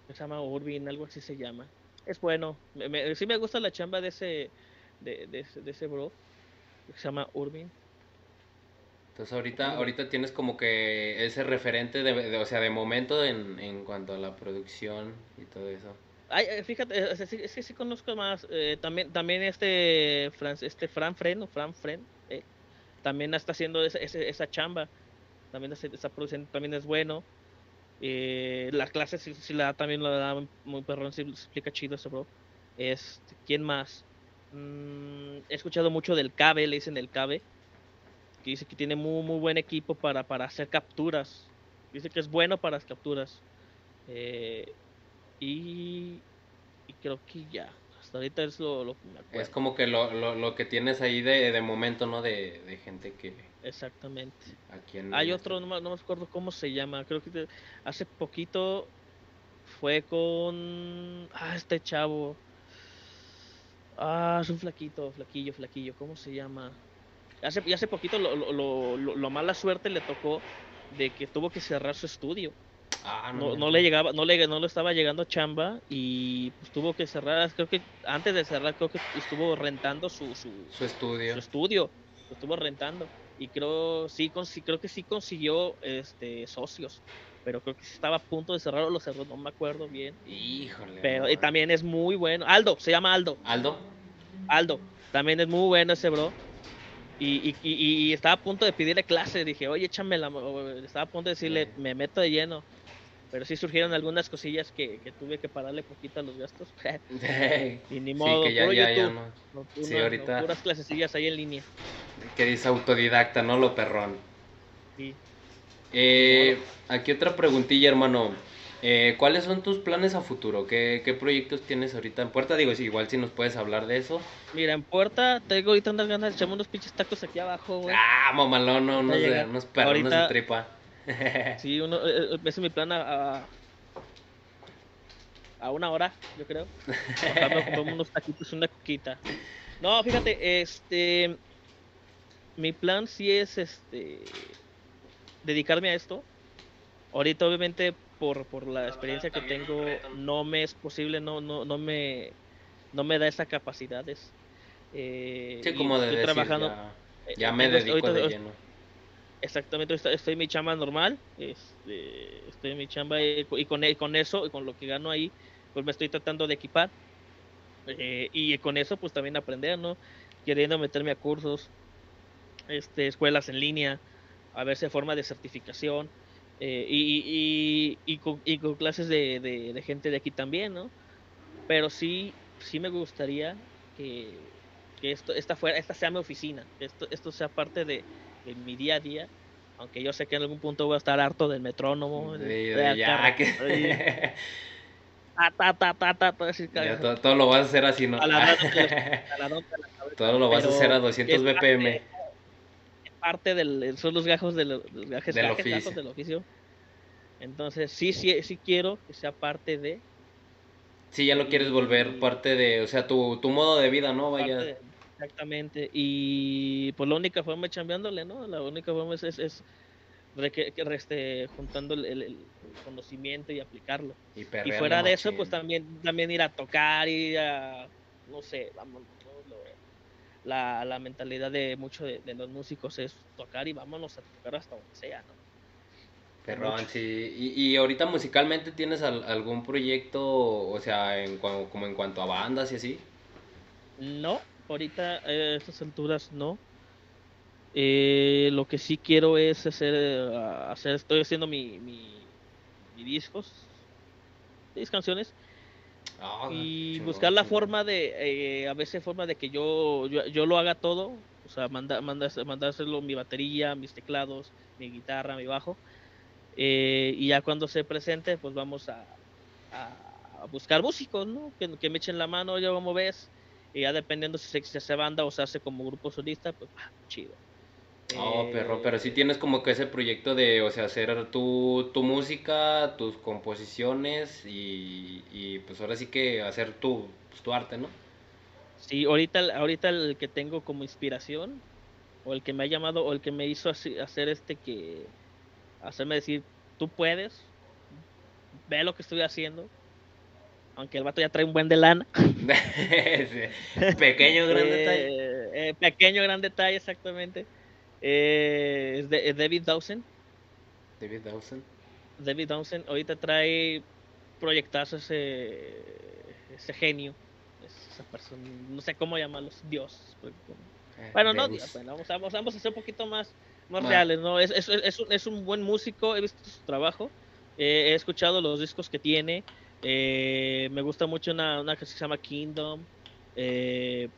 [SPEAKER 4] Se llama Urbin, algo así se llama. Es bueno. Me, sí me gusta la chamba de ese de, de, ese bro. se llama Urbin.
[SPEAKER 3] Entonces ahorita, ahorita tienes como que ese referente de, o sea, de momento en, en cuanto a la producción y todo eso.
[SPEAKER 4] Ay, eh, fíjate, eh, es, que sí conozco más. Eh, también, también este, Fran, este Fran Fren, Fran Fren, también está haciendo esa, esa, chamba. También está produciendo, también es bueno. la clase si, la también la da muy perrón, si explica chido eso, bro. Este, ¿Quién más? Mm, he escuchado mucho del Cabe, le dicen el Cabe, que dice que tiene muy, muy buen equipo para, para hacer capturas. Dice que es bueno para las capturas. Eh, y, y creo que ya. Hasta ahorita es lo, lo que me acuerdo.
[SPEAKER 3] Es como que lo, lo, lo que tienes ahí de, de momento, ¿no? De, de gente que
[SPEAKER 4] Exactamente.
[SPEAKER 3] aquí en...
[SPEAKER 4] Hay otro, no me, no me acuerdo cómo se llama. Creo que te- hace poquito fue con. Ah, este chavo. Ah, es un flaquito, flaquillo, flaquillo. ¿Cómo se llama? Hace, y hace poquito lo, lo, lo, lo- lo mala suerte le tocó de que tuvo que cerrar su estudio.
[SPEAKER 3] Ah,
[SPEAKER 4] No, no le llegaba, no le, no le estaba llegando chamba y pues tuvo que cerrar. Creo que antes de cerrar, creo que estuvo rentando su, su,
[SPEAKER 3] Su estudio.
[SPEAKER 4] su estudio, lo estuvo rentando y creo sí consi- creo que sí consiguió este socios, pero creo que estaba a punto de cerrarlo, lo cerró, no me acuerdo bien,
[SPEAKER 3] Híjole.
[SPEAKER 4] pero y también es muy bueno. Aldo, se llama Aldo,
[SPEAKER 3] Aldo.
[SPEAKER 4] Aldo, también es muy bueno ese bro. Y, y, y, y estaba a punto de pedirle clase, dije, oye, échame la... mo-", Estaba a punto de decirle, me meto de lleno. Pero sí surgieron algunas cosillas que, que tuve que pararle poquito a los gastos. y ni modo,
[SPEAKER 3] sí, que ya,
[SPEAKER 4] puro
[SPEAKER 3] ya. ¿no?
[SPEAKER 4] No, tú
[SPEAKER 3] Sí,
[SPEAKER 4] no, no,
[SPEAKER 3] ahorita-
[SPEAKER 4] puras clasecillas ahí en línea.
[SPEAKER 3] Que dice autodidacta, ¿no? Lo perrón.
[SPEAKER 4] Sí.
[SPEAKER 3] Eh, aquí otra preguntilla, hermano. Eh, ¿Cuáles son tus planes a futuro? ¿Qué, ¿Qué proyectos tienes ahorita en puerta? Digo, igual si nos puedes hablar de eso.
[SPEAKER 4] Mira, en puerta tengo ahorita unas ganas de echarme unos pinches tacos aquí abajo, güey.
[SPEAKER 3] Ah, mamalón, no, unos, de-
[SPEAKER 4] llegar.
[SPEAKER 3] unos perrones de tripa.
[SPEAKER 4] Sí, uno, eh, eh, ese es mi plan a, a, una hora, yo creo. Comprarme unos taquitos y una coquita. No, fíjate, este, mi plan sí es, este, dedicarme a esto. Ahorita, obviamente, por, por la experiencia que tengo, no me es posible, no, no, no me, no me da esa capacidades. Eh,
[SPEAKER 3] Sí, como de
[SPEAKER 4] estoy
[SPEAKER 3] decir,
[SPEAKER 4] trabajando.
[SPEAKER 3] ya, ya me dedico
[SPEAKER 4] ahorita-
[SPEAKER 3] de lleno.
[SPEAKER 4] Exactamente, estoy, en mi chamba normal, este, estoy en mi chamba y, y con, y con eso, y con lo que gano ahí, pues me estoy tratando de equipar. eh, y con eso, pues también aprender, ¿no? Queriendo meterme a cursos, este, escuelas en línea, a ver si forma de certificación, eh, y, con, y con clases de, gente de aquí también, ¿no? Pero sí, sí me gustaría que, que esto, esta, fuera, esta sea mi oficina, esto, esto sea parte de, de mi día a día, aunque yo sé que en algún punto voy a estar harto del metrónomo,
[SPEAKER 3] De-
[SPEAKER 4] de-
[SPEAKER 3] de
[SPEAKER 4] de
[SPEAKER 3] ya,
[SPEAKER 4] acá,
[SPEAKER 3] que-
[SPEAKER 4] ta, ta, ta, así,
[SPEAKER 3] ya todo, todo lo vas a hacer así, ¿no?
[SPEAKER 4] De la- de
[SPEAKER 3] todo lo vas a hacer a 200
[SPEAKER 4] es parte-
[SPEAKER 3] BPM.
[SPEAKER 4] es parte del, son los gajos del, los gajes,
[SPEAKER 3] Del
[SPEAKER 4] gajes,
[SPEAKER 3] oficio.
[SPEAKER 4] del oficio. Entonces, sí, sí, sí quiero que sea parte de,
[SPEAKER 3] Sí, ya lo quieres volver parte de, o sea, tu, tu modo de vida, ¿no? Vaya.
[SPEAKER 4] parte de- exactamente. Y pues la única forma es chambeándole, ¿no? La única forma es, es, que- este, juntando el, conocimiento y aplicarlo.
[SPEAKER 3] Y,
[SPEAKER 4] fuera de eso,
[SPEAKER 3] machín.
[SPEAKER 4] pues también, también ir a tocar, ir a, no sé, vamos, ¿no? La, la mentalidad de muchos de, de los músicos es tocar y vámonos a tocar hasta donde sea, ¿no?
[SPEAKER 3] Perrón,
[SPEAKER 4] mucho.
[SPEAKER 3] sí. Y, y ahorita musicalmente tienes al- algún proyecto, o sea, en, como en cuanto a bandas y así.
[SPEAKER 4] No, ahorita a estas alturas no. Eh, lo que sí quiero es hacer, eh, hacer estoy haciendo mi, mi, mi discos, seis canciones,
[SPEAKER 3] Ah,
[SPEAKER 4] y buscar la forma de, eh, a veces forma de que yo, yo, yo lo haga todo, o sea, manda, manda, mandárselo mi batería, mis teclados, mi guitarra, mi bajo, eh, y ya cuando se presente, pues vamos a, a, a buscar músicos, ¿no? Que, que me echen la mano, ya como ves, y ya dependiendo si se, si se hace banda o se hace como grupo solista, pues ah, chido.
[SPEAKER 3] Oh,
[SPEAKER 4] Eh,
[SPEAKER 3] perro, pero sí tienes como que ese proyecto de, o sea, hacer tu, tu música, tus composiciones y, y pues ahora sí que hacer tu, pues, tu arte, ¿no?
[SPEAKER 4] Sí, ahorita, ahorita el que tengo como inspiración, o el que me ha llamado, o el que me hizo así- hacer este que, hacerme decir, tú puedes, ve lo que estoy haciendo, aunque el vato ya trae un buen de lana.
[SPEAKER 3] Pequeño, gran
[SPEAKER 4] Eh,
[SPEAKER 3] detalle.
[SPEAKER 4] eh, pequeño, gran detalle, exactamente. Eh, es de, es David Dawson.
[SPEAKER 3] David Dawson.
[SPEAKER 4] David Dawson ahorita trae proyectazos ese, ese genio. Esa persona, no sé cómo llamarlos, Dios. Bueno, no. Dios, bueno, vamos, a- vamos, vamos a ser un poquito más, más reales, ¿no? Es, es, es, un, es un buen músico, he visto su trabajo, eh, he escuchado los discos que tiene, Eh, me gusta mucho una, una que se llama Kingdom. Eh,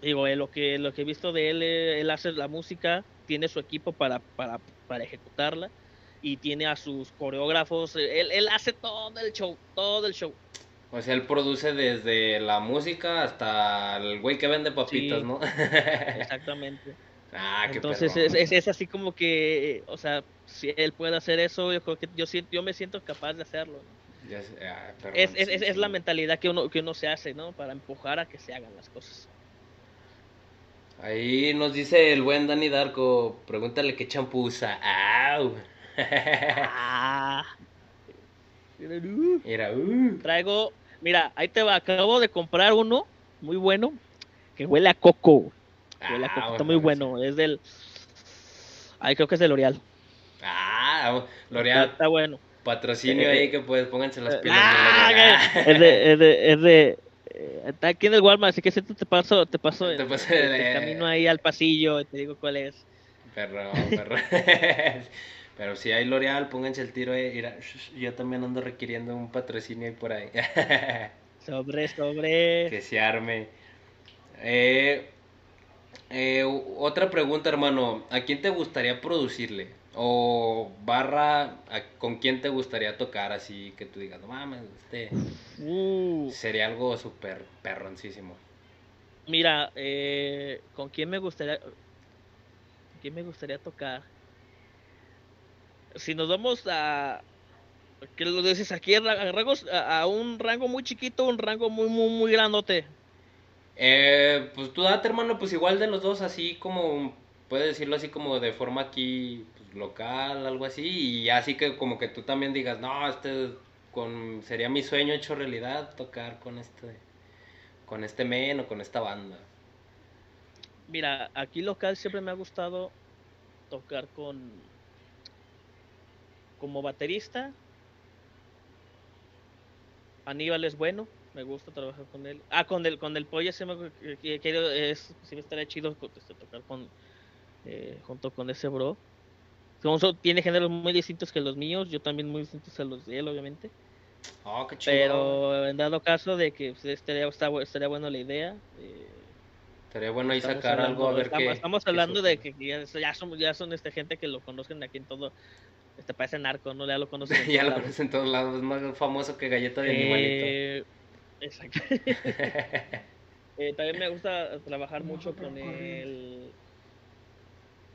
[SPEAKER 4] digo, eh, lo, que, lo que he visto de él, eh, él hace la música, tiene su equipo para, para, para ejecutarla y tiene a sus coreógrafos. Él, él hace todo el show, todo el show.
[SPEAKER 3] O sea, él produce desde la música hasta el güey que vende papitas,
[SPEAKER 4] Sí.
[SPEAKER 3] ¿no?
[SPEAKER 4] Exactamente.
[SPEAKER 3] ah, qué
[SPEAKER 4] Entonces es, es, es así como que, o sea, si él puede hacer eso, yo creo que yo, yo me siento capaz de hacerlo. ¿no?
[SPEAKER 3] Ya sé, ah,
[SPEAKER 4] Es, es,
[SPEAKER 3] sí,
[SPEAKER 4] es, la mentalidad que uno, que uno se hace, ¿no? Para empujar a que se hagan las cosas.
[SPEAKER 3] Ahí nos dice el buen Dani Darko, pregúntale qué champú usa. ¡Au!
[SPEAKER 4] Ah.
[SPEAKER 3] Mira, uh.
[SPEAKER 4] Traigo, mira, ahí te va, acabo de comprar uno muy bueno que huele a coco. Huele a
[SPEAKER 3] Ah,
[SPEAKER 4] coco, está
[SPEAKER 3] bueno,
[SPEAKER 4] muy bueno, es del... Ay, creo que es de L'Oreal.
[SPEAKER 3] Ah,
[SPEAKER 4] Está,
[SPEAKER 3] L'Oreal,
[SPEAKER 4] está bueno.
[SPEAKER 3] Patrocinio
[SPEAKER 4] Eh,
[SPEAKER 3] ahí que pues pónganse las pilas.
[SPEAKER 4] Ah, es de, es de, es de, eh, está aquí en el Walmart, así que si te paso, te paso,
[SPEAKER 3] Te
[SPEAKER 4] el-
[SPEAKER 3] paso
[SPEAKER 4] el-
[SPEAKER 3] el-
[SPEAKER 4] el camino ahí al pasillo, y te digo cuál es.
[SPEAKER 3] Perro, perro. Pero si hay L'Oreal, pónganse el tiro ahí. Yo también ando requiriendo un patrocinio ahí por ahí.
[SPEAKER 4] Sobre, sobre.
[SPEAKER 3] que se arme. Eh, eh, otra pregunta, hermano. ¿A quién te gustaría producirle? O barra, ¿a- ¿con quién te gustaría tocar así que tú digas, no mames, este
[SPEAKER 4] Uh,
[SPEAKER 3] sería algo súper perroncísimo?
[SPEAKER 4] mira, eh, ¿con quién me gustaría, con quién me gustaría tocar? Si nos vamos a, ¿qué lo dices aquí? A, ra- a rangos- a- a un rango muy chiquito, un rango muy, muy, muy grandote.
[SPEAKER 3] Eh, pues tú date, hermano, pues igual de los dos, así como, puedes decirlo así como de forma aquí local, algo así, y así que como que tú también digas, no, este con, sería mi sueño hecho realidad tocar con este, con este men o con esta banda.
[SPEAKER 4] Mira, aquí local siempre me ha gustado tocar con como baterista. Aníbal es bueno, me gusta trabajar con él. Ah, con el con el pollo quiero es sí me estaría chido este, tocar con eh, junto con ese bro. Tiene géneros muy distintos que los míos, yo también muy distintos a los de él, obviamente.
[SPEAKER 3] Oh, qué chido.
[SPEAKER 4] Pero en dado caso de que pues, estaría, estaría bueno la idea. eh,
[SPEAKER 3] Estaría bueno ahí sacar
[SPEAKER 4] hablando,
[SPEAKER 3] algo a ver
[SPEAKER 4] estamos,
[SPEAKER 3] qué.
[SPEAKER 4] estamos
[SPEAKER 3] qué
[SPEAKER 4] hablando de que ya, ya son, ya son este, gente que lo conocen aquí en todo. Este parece narco, ¿no? Ya lo conocen. en
[SPEAKER 3] ya
[SPEAKER 4] todos
[SPEAKER 3] lo
[SPEAKER 4] lados.
[SPEAKER 3] conocen en todos lados, es más famoso que galleta de animalito.
[SPEAKER 4] Eh, exacto. Eh, también me gusta trabajar mucho con el.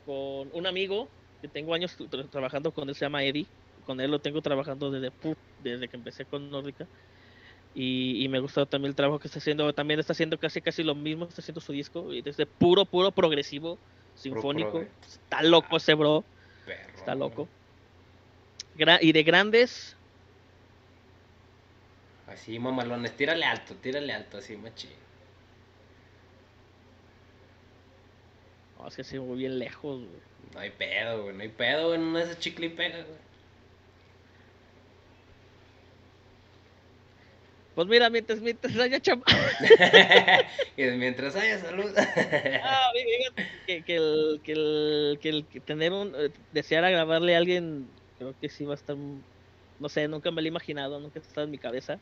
[SPEAKER 4] con un amigo que tengo años tra- trabajando con él, se llama Eddie. Con él lo tengo trabajando desde, desde que empecé con Nórdica. Y, y me gusta también el trabajo que está haciendo. También está haciendo casi casi lo mismo, está haciendo su disco. Y desde puro, puro progresivo, sinfónico. Está loco ese bro,
[SPEAKER 3] Perro.
[SPEAKER 4] está loco. Gra- y de grandes,
[SPEAKER 3] Así, mamalones, tírale alto, tírale alto, así, machín.
[SPEAKER 4] no, es que sí, muy bien lejos, güey.
[SPEAKER 3] No hay pedo, güey, no hay pedo, güey, no es ese chicle y pega, güey.
[SPEAKER 4] Pues mira, mientras, mientras haya chamba.
[SPEAKER 3] y mientras haya salud.
[SPEAKER 4] Ah, que, que el, que el, que el que tener un eh, desear a grabarle a alguien, creo que sí va a estar, no sé, nunca me lo he imaginado, nunca estado en mi cabeza.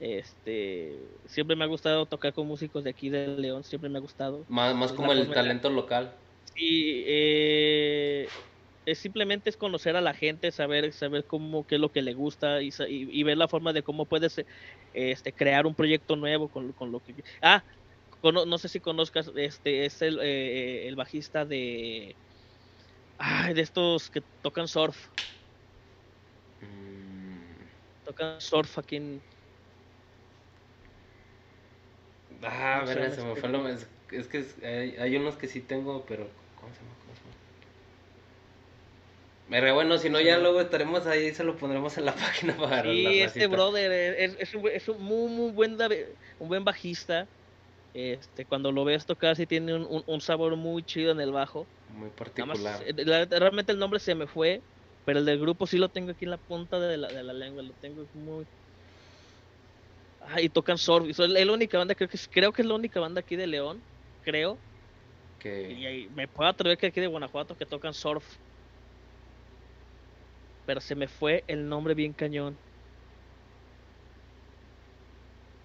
[SPEAKER 4] Este, siempre me ha gustado tocar con músicos de aquí de León, siempre me ha gustado.
[SPEAKER 3] más más como el talento local.
[SPEAKER 4] Y eh, es simplemente es conocer a la gente, saber saber cómo qué es lo que le gusta y, y, y ver la forma de cómo puedes eh, este crear un proyecto nuevo con, con lo que ah cono- no sé si conozcas este es el, eh, el bajista de ay, de estos que tocan surf
[SPEAKER 3] Mm.
[SPEAKER 4] tocan surf aquí en
[SPEAKER 3] Ah,
[SPEAKER 4] ¿Cómo se
[SPEAKER 3] verga,
[SPEAKER 4] llama
[SPEAKER 3] se me
[SPEAKER 4] este?
[SPEAKER 3] fue lo es, es que hay, hay unos que sí tengo, pero ¿cómo se llama? ¿Cómo se llama? Verga, bueno, si no ya luego estaremos ahí, se lo pondremos en la página para la
[SPEAKER 4] Sí, este
[SPEAKER 3] racita.
[SPEAKER 4] brother es, es un, es un muy, muy buen, un buen bajista. Este, cuando lo ves tocar, sí tiene un, un- un sabor muy chido en el bajo.
[SPEAKER 3] Muy particular.
[SPEAKER 4] eh, la- realmente el nombre se me fue, pero el del grupo sí lo tengo aquí en la punta de la, de la lengua. Lo tengo muy. Ah, y tocan surf. y Es la única banda, creo que, creo que es la única banda aquí de León, creo. Y, me puedo atrever que aquí de Guanajuato que tocan surf. Pero se me fue el nombre bien cañón.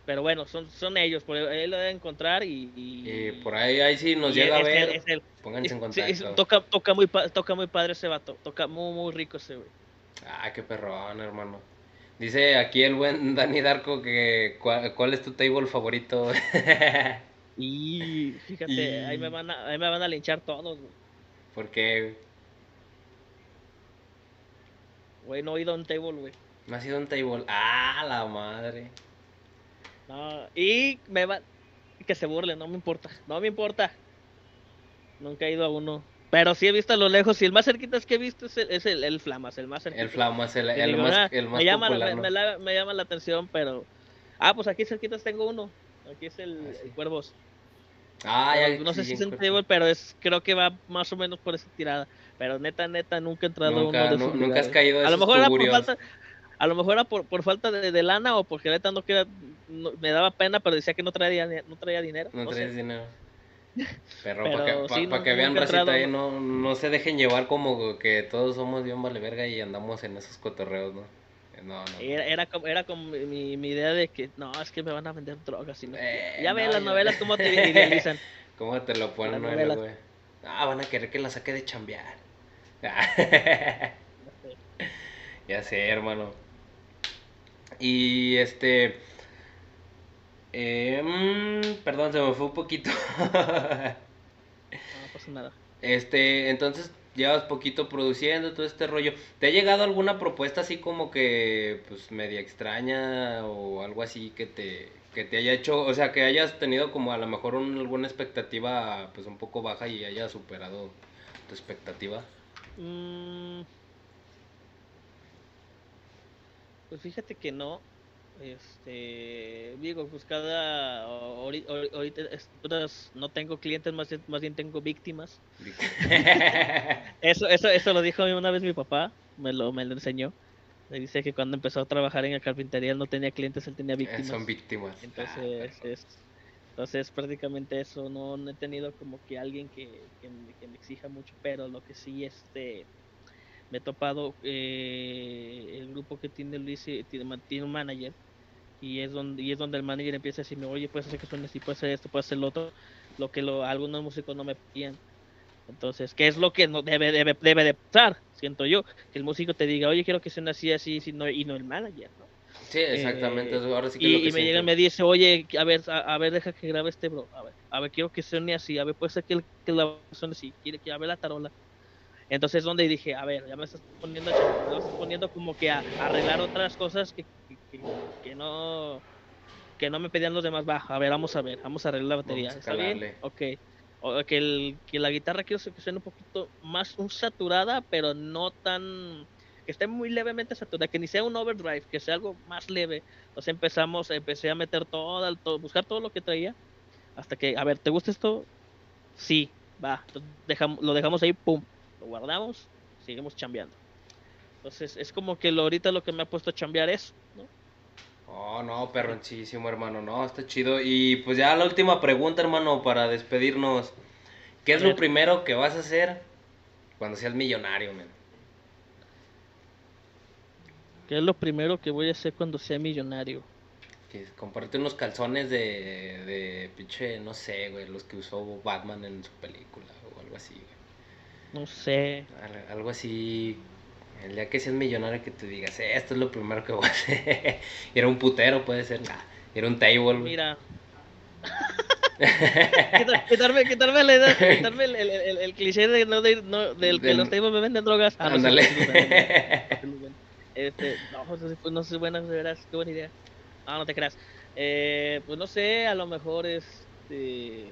[SPEAKER 4] Pero bueno, son, son ellos, por ahí lo deben encontrar y... y,
[SPEAKER 3] Y por ahí, ahí sí nos llega a ver.
[SPEAKER 4] es.
[SPEAKER 3] Pónganse en
[SPEAKER 4] Es-
[SPEAKER 3] contacto.
[SPEAKER 4] toca, toca, muy, toca muy padre ese vato, toca muy, muy rico ese güey.
[SPEAKER 3] Ah, qué perrón, hermano. Dice aquí el buen Dani Darko que cuál, cuál es tu table favorito.
[SPEAKER 4] Y fíjate,
[SPEAKER 3] Y-
[SPEAKER 4] ahí, me van a, ahí me van a linchar todos, güey.
[SPEAKER 3] Porque
[SPEAKER 4] Güey, no he ido a un table, güey.
[SPEAKER 3] no ha sido un table. Ah, la madre.
[SPEAKER 4] No, y me va... Que se burlen, no me importa, no me importa. Nunca he ido a uno. Pero sí he visto a lo lejos y el más cerquita que he visto es el, es el, el Flamas, el más cerquita.
[SPEAKER 3] El Flamas, el, el
[SPEAKER 4] digo,
[SPEAKER 3] más,
[SPEAKER 4] "Ah,
[SPEAKER 3] el más
[SPEAKER 4] me, llama,
[SPEAKER 3] popular.
[SPEAKER 4] me,
[SPEAKER 3] ¿no?
[SPEAKER 4] me la- me llama la atención, pero... Ah, pues aquí cerquitas tengo uno. Aquí es el,
[SPEAKER 3] Ah, sí.
[SPEAKER 4] el Cuervos.
[SPEAKER 3] Ah, ya,
[SPEAKER 4] no sé
[SPEAKER 3] sí,
[SPEAKER 4] si es un table, pero es, creo que va más o menos por esa tirada. Pero neta, neta, nunca he entrado a
[SPEAKER 3] Nunca,
[SPEAKER 4] uno de esos
[SPEAKER 3] nunca has caído de
[SPEAKER 4] A lo
[SPEAKER 3] esos
[SPEAKER 4] mejor era por falta, a lo mejor era por, por falta de, de lana o porque neta no quería, no- me daba pena, pero decía que no traía, no traía dinero.
[SPEAKER 3] No
[SPEAKER 4] no
[SPEAKER 3] dinero. Pero,
[SPEAKER 4] Pero
[SPEAKER 3] para que, pa-
[SPEAKER 4] sí,
[SPEAKER 3] pa'
[SPEAKER 4] no-
[SPEAKER 3] que vean, racita, ahí no, no se dejen llevar como que todos somos bien vale verga y andamos en esos cotorreos, ¿no? No, no.
[SPEAKER 4] Era, era como, era como mi, mi idea de que no, es que me van a vender drogas. Y no.
[SPEAKER 3] Eh,
[SPEAKER 4] ya ven
[SPEAKER 3] no,
[SPEAKER 4] las novelas cómo te idealizan.
[SPEAKER 3] ¿Cómo te lo ponen, güey? Ah, van a querer que la saque de chambear. ya sé, hermano. Y este. eh, mm, perdón, se me fue un poquito.
[SPEAKER 4] No pasa nada.
[SPEAKER 3] este, entonces llevas poquito produciendo todo este rollo. ¿Te ha llegado alguna propuesta así como que, pues, media extraña o algo así que te, que te haya hecho, o sea, que hayas tenido como a lo mejor un- alguna expectativa, pues, un poco baja y haya superado tu expectativa?
[SPEAKER 4] Mm, pues fíjate que no. Este, digo, pues cada ahori- ahori- ahorita estas no tengo clientes, más, bien- más bien tengo víctimas. Eso, eso, eso lo dijo una vez mi papá, me lo, me lo enseñó. Me dice que cuando empezó a trabajar en la carpintería él no tenía clientes, él tenía víctimas.
[SPEAKER 3] Son víctimas. Ah,
[SPEAKER 4] Entonces,
[SPEAKER 3] perro.
[SPEAKER 4] es, entonces prácticamente eso, no, no he tenido como que alguien que, que, me, que me exija mucho, pero lo que sí, este, me he topado, eh, el grupo que tiene Luis eh, tiene, tiene un manager, y es donde y es donde el manager empieza a decirme, oye, puedes hacer que suene así, puedes hacer esto, puedes hacer lo otro, lo que lo, algunos músicos no me pedían. Entonces, ¿qué es lo que no debe, debe, debe de pasar? Siento yo, que el músico te diga, oye, quiero que suene así, así, así no, y no el manager, ¿no?
[SPEAKER 3] Sí, exactamente.
[SPEAKER 4] Eh,
[SPEAKER 3] eso ahora sí que
[SPEAKER 4] y,
[SPEAKER 3] es lo que
[SPEAKER 4] y me llega y me dice, oye, a ver, a, a ver, deja que grabe este bro. A ver, a ver, quiero que suene así. A ver, puede ser que, el- que la suene así. Quiere que a ver la tarola. Entonces, donde dije, a ver, ya me estás poniendo, a- me estás poniendo como que a, a arreglar otras cosas que, que, no que no me pedían los demás. Va, a ver, vamos a ver, vamos a arreglar la batería. ¿Está bien? Ok. O que, el, que la guitarra quiero que suene un poquito más un saturada, pero no tan que esté muy levemente saturada, que ni sea un overdrive, que sea algo más leve. Entonces empezamos, empecé a meter todo, todo buscar todo lo que traía, hasta que, a ver, ¿te gusta esto? Sí, va, entonces dejam- lo dejamos ahí, pum, lo guardamos, seguimos chambeando. Entonces es como que lo, ahorita lo que me ha puesto a chambear es, ¿no?
[SPEAKER 3] Oh, no, perroncísimo, hermano, no, está chido. Y pues ya la última pregunta, hermano, para despedirnos. ¿Qué es lo primero que vas a hacer cuando seas millonario, men?
[SPEAKER 4] Que es lo primero que voy a hacer cuando sea millonario.
[SPEAKER 3] Que comprarte unos calzones de, de pinche, no sé, güey, los que usó Batman en su película o algo así, güey.
[SPEAKER 4] No sé.
[SPEAKER 3] Al- Algo así, el día que seas millonario que te digas, "Eh, esto es lo primero que voy a hacer. Era un putero, puede ser, nah, era un table.
[SPEAKER 4] Mira. Quitar- quitarme, quitarme, la idea- quitarme el, el, el, el cliché de no, de, no, del que los tables me venden drogas. Ah, no,
[SPEAKER 3] Ándale.
[SPEAKER 4] sí. Este, no, pues, pues, no sé, buena, de veras, qué buena idea. No, no te creas. Eh, pues no sé, a lo mejor este.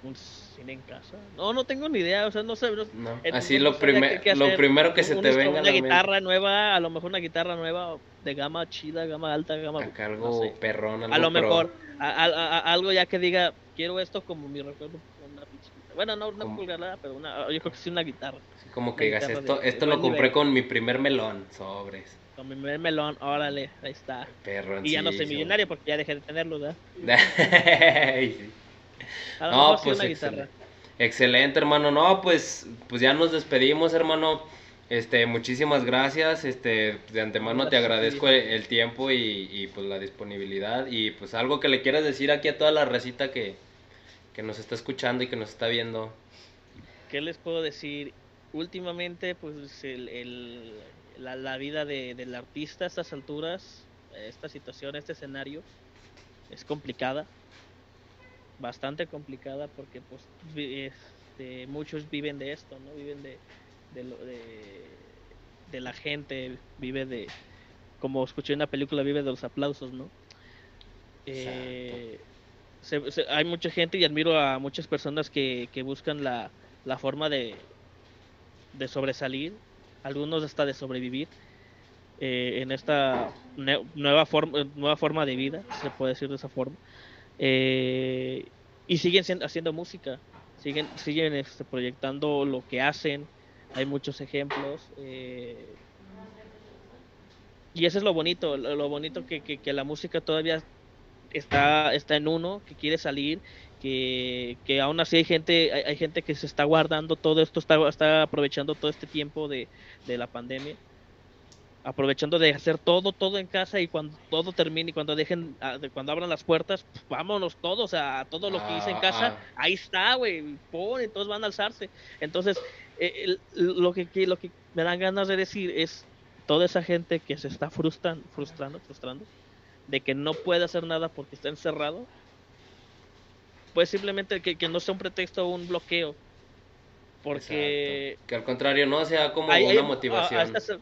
[SPEAKER 4] Un cine en casa. No, no tengo ni idea, o sea, no sé. no-
[SPEAKER 3] No, así
[SPEAKER 4] no-
[SPEAKER 3] lo,
[SPEAKER 4] no
[SPEAKER 3] primer-
[SPEAKER 4] qué
[SPEAKER 3] lo primero que se te venga a
[SPEAKER 4] Una
[SPEAKER 3] la mente.
[SPEAKER 4] guitarra nueva, a lo mejor una guitarra nueva de gama chida, gama alta, gama.
[SPEAKER 3] Acá
[SPEAKER 4] no
[SPEAKER 3] algo
[SPEAKER 4] sé.
[SPEAKER 3] perrón, algo
[SPEAKER 4] A lo
[SPEAKER 3] pro.
[SPEAKER 4] mejor, a- a- a- algo ya que diga, quiero esto como mi recuerdo. Una guitarra. bueno, no una pulgada, pero una, yo creo que sí una guitarra.
[SPEAKER 3] Así como que digas,
[SPEAKER 4] guitarra
[SPEAKER 3] esto,
[SPEAKER 4] de- de
[SPEAKER 3] esto lo
[SPEAKER 4] buen
[SPEAKER 3] compré
[SPEAKER 4] nivel.
[SPEAKER 3] con mi primer melón, sobres.
[SPEAKER 4] Con mi primer melón, órale, ahí está.
[SPEAKER 3] Perrón.
[SPEAKER 4] Y ya no soy millonario porque ya dejé de tenerlo, ¿verdad?
[SPEAKER 3] Sí.
[SPEAKER 4] A lo
[SPEAKER 3] No,
[SPEAKER 4] mejor sí
[SPEAKER 3] pues
[SPEAKER 4] una
[SPEAKER 3] excelente.
[SPEAKER 4] guitarra.
[SPEAKER 3] Excelente, hermano. No, pues, pues ya nos despedimos, hermano. Este, muchísimas gracias, este, de antemano te agradezco el, el tiempo y, y, pues la disponibilidad y pues algo que le quieras decir aquí a toda la recita que, que nos está escuchando y que nos está viendo.
[SPEAKER 4] ¿Qué les puedo decir? Últimamente, pues el, el, la, la, vida de, del artista a estas alturas, esta situación, este escenario, es complicada, bastante complicada porque pues este, muchos viven de esto, ¿no? Viven de, de, de, de la gente, vive de, como escuché en la película, vive de los aplausos, ¿no? Eh, se, se, hay mucha gente y admiro a muchas personas que, que buscan la, la forma de, de, sobresalir, algunos hasta de sobrevivir eh, en esta ne nueva, forma, nueva forma de vida, se puede decir de esa forma. Eh, y siguen siendo, haciendo música, siguen, siguen este, proyectando lo que hacen, hay muchos ejemplos. Eh, y eso es lo bonito, lo, bonito que, que, que, la música todavía está, está en uno, que quiere salir, que, que aún así hay gente, hay, hay, gente que se está guardando todo esto, está, está aprovechando todo este tiempo de, de la pandemia aprovechando de hacer todo, todo en casa y cuando todo termine y cuando dejen, cuando abran las puertas, pues, vámonos todos a todo lo que hice en casa, ah. ahí está, güey, pone, todos van a alzarse. Entonces, eh, el, lo, que, lo que me dan ganas de decir es toda esa gente que se está frustran, frustrando, frustrando, de que no puede hacer nada porque está encerrado, pues simplemente que, que no sea un pretexto o un bloqueo. Porque...
[SPEAKER 3] Exacto. Que al contrario, no sea como hay, una motivación.
[SPEAKER 4] A, a estas,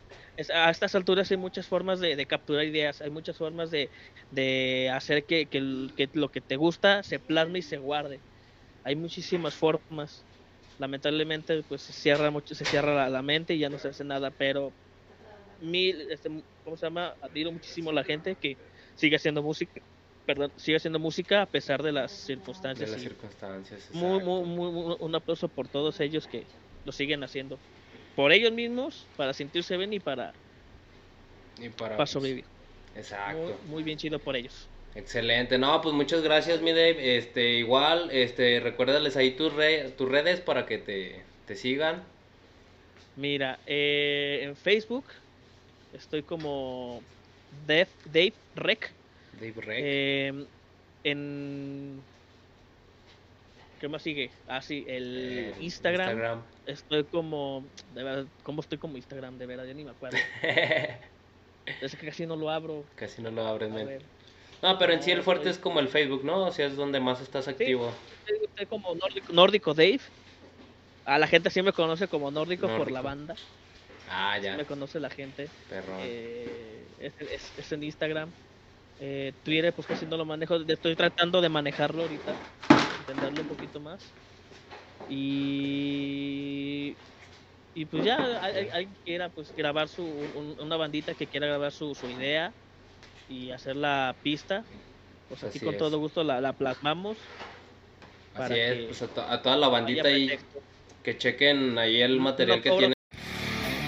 [SPEAKER 4] a estas alturas hay muchas formas de, de capturar ideas, hay muchas formas de, de hacer que, que, que, lo que te gusta se plasme y se guarde. Hay muchísimas formas. Lamentablemente, pues se cierra mucho, se cierra la, la mente y ya no se hace nada, pero mil, este, ¿cómo se llama? Admiro muchísimo a la gente que sigue haciendo música, perdón, sigue haciendo música a pesar de las circunstancias.
[SPEAKER 3] De las circunstancias.
[SPEAKER 4] Muy, muy, muy, un aplauso por todos ellos que lo siguen haciendo por ellos mismos, para sentirse bien y para,
[SPEAKER 3] y para,
[SPEAKER 4] para sobrevivir.
[SPEAKER 3] Exacto.
[SPEAKER 4] Muy, muy, bien chido por ellos.
[SPEAKER 3] Excelente. No, pues muchas gracias, mi Dave. Este, igual, este, recuérdales ahí tus, re, tus redes para que te, te sigan.
[SPEAKER 4] Mira, eh, en Facebook estoy como Dave, Dave Rec.
[SPEAKER 3] Dave Rec.
[SPEAKER 4] Eh, en ¿Qué más sigue? Ah, sí, el eh, Instagram. Instagram. Estoy como. De verdad, ¿Cómo estoy como Instagram? De verdad, ya ni me acuerdo. es que casi no lo abro.
[SPEAKER 3] Casi no lo abres, men. No, pero en sí el fuerte es como el Facebook, ¿no? O sea, es donde más estás activo.
[SPEAKER 4] Sí, estoy como nórdico, nórdico, Dave. A la gente sí me conoce como nórdico, nórdico. por la banda.
[SPEAKER 3] Ah, ya.
[SPEAKER 4] Sí me conoce la gente.
[SPEAKER 3] Perrón.
[SPEAKER 4] Eh, es, es, es, en Instagram. Eh, Twitter, pues casi no lo manejo. Estoy tratando de manejarlo ahorita entenderlo un poquito más. Y, y pues ya alguien quiera pues grabar su, un, una bandita que quiera grabar su, su, idea y hacer la pista, pues aquí Así con es. todo gusto la, la plasmamos.
[SPEAKER 3] Así es, pues a, to a, toda la bandita ahí que chequen ahí el material no que tiene.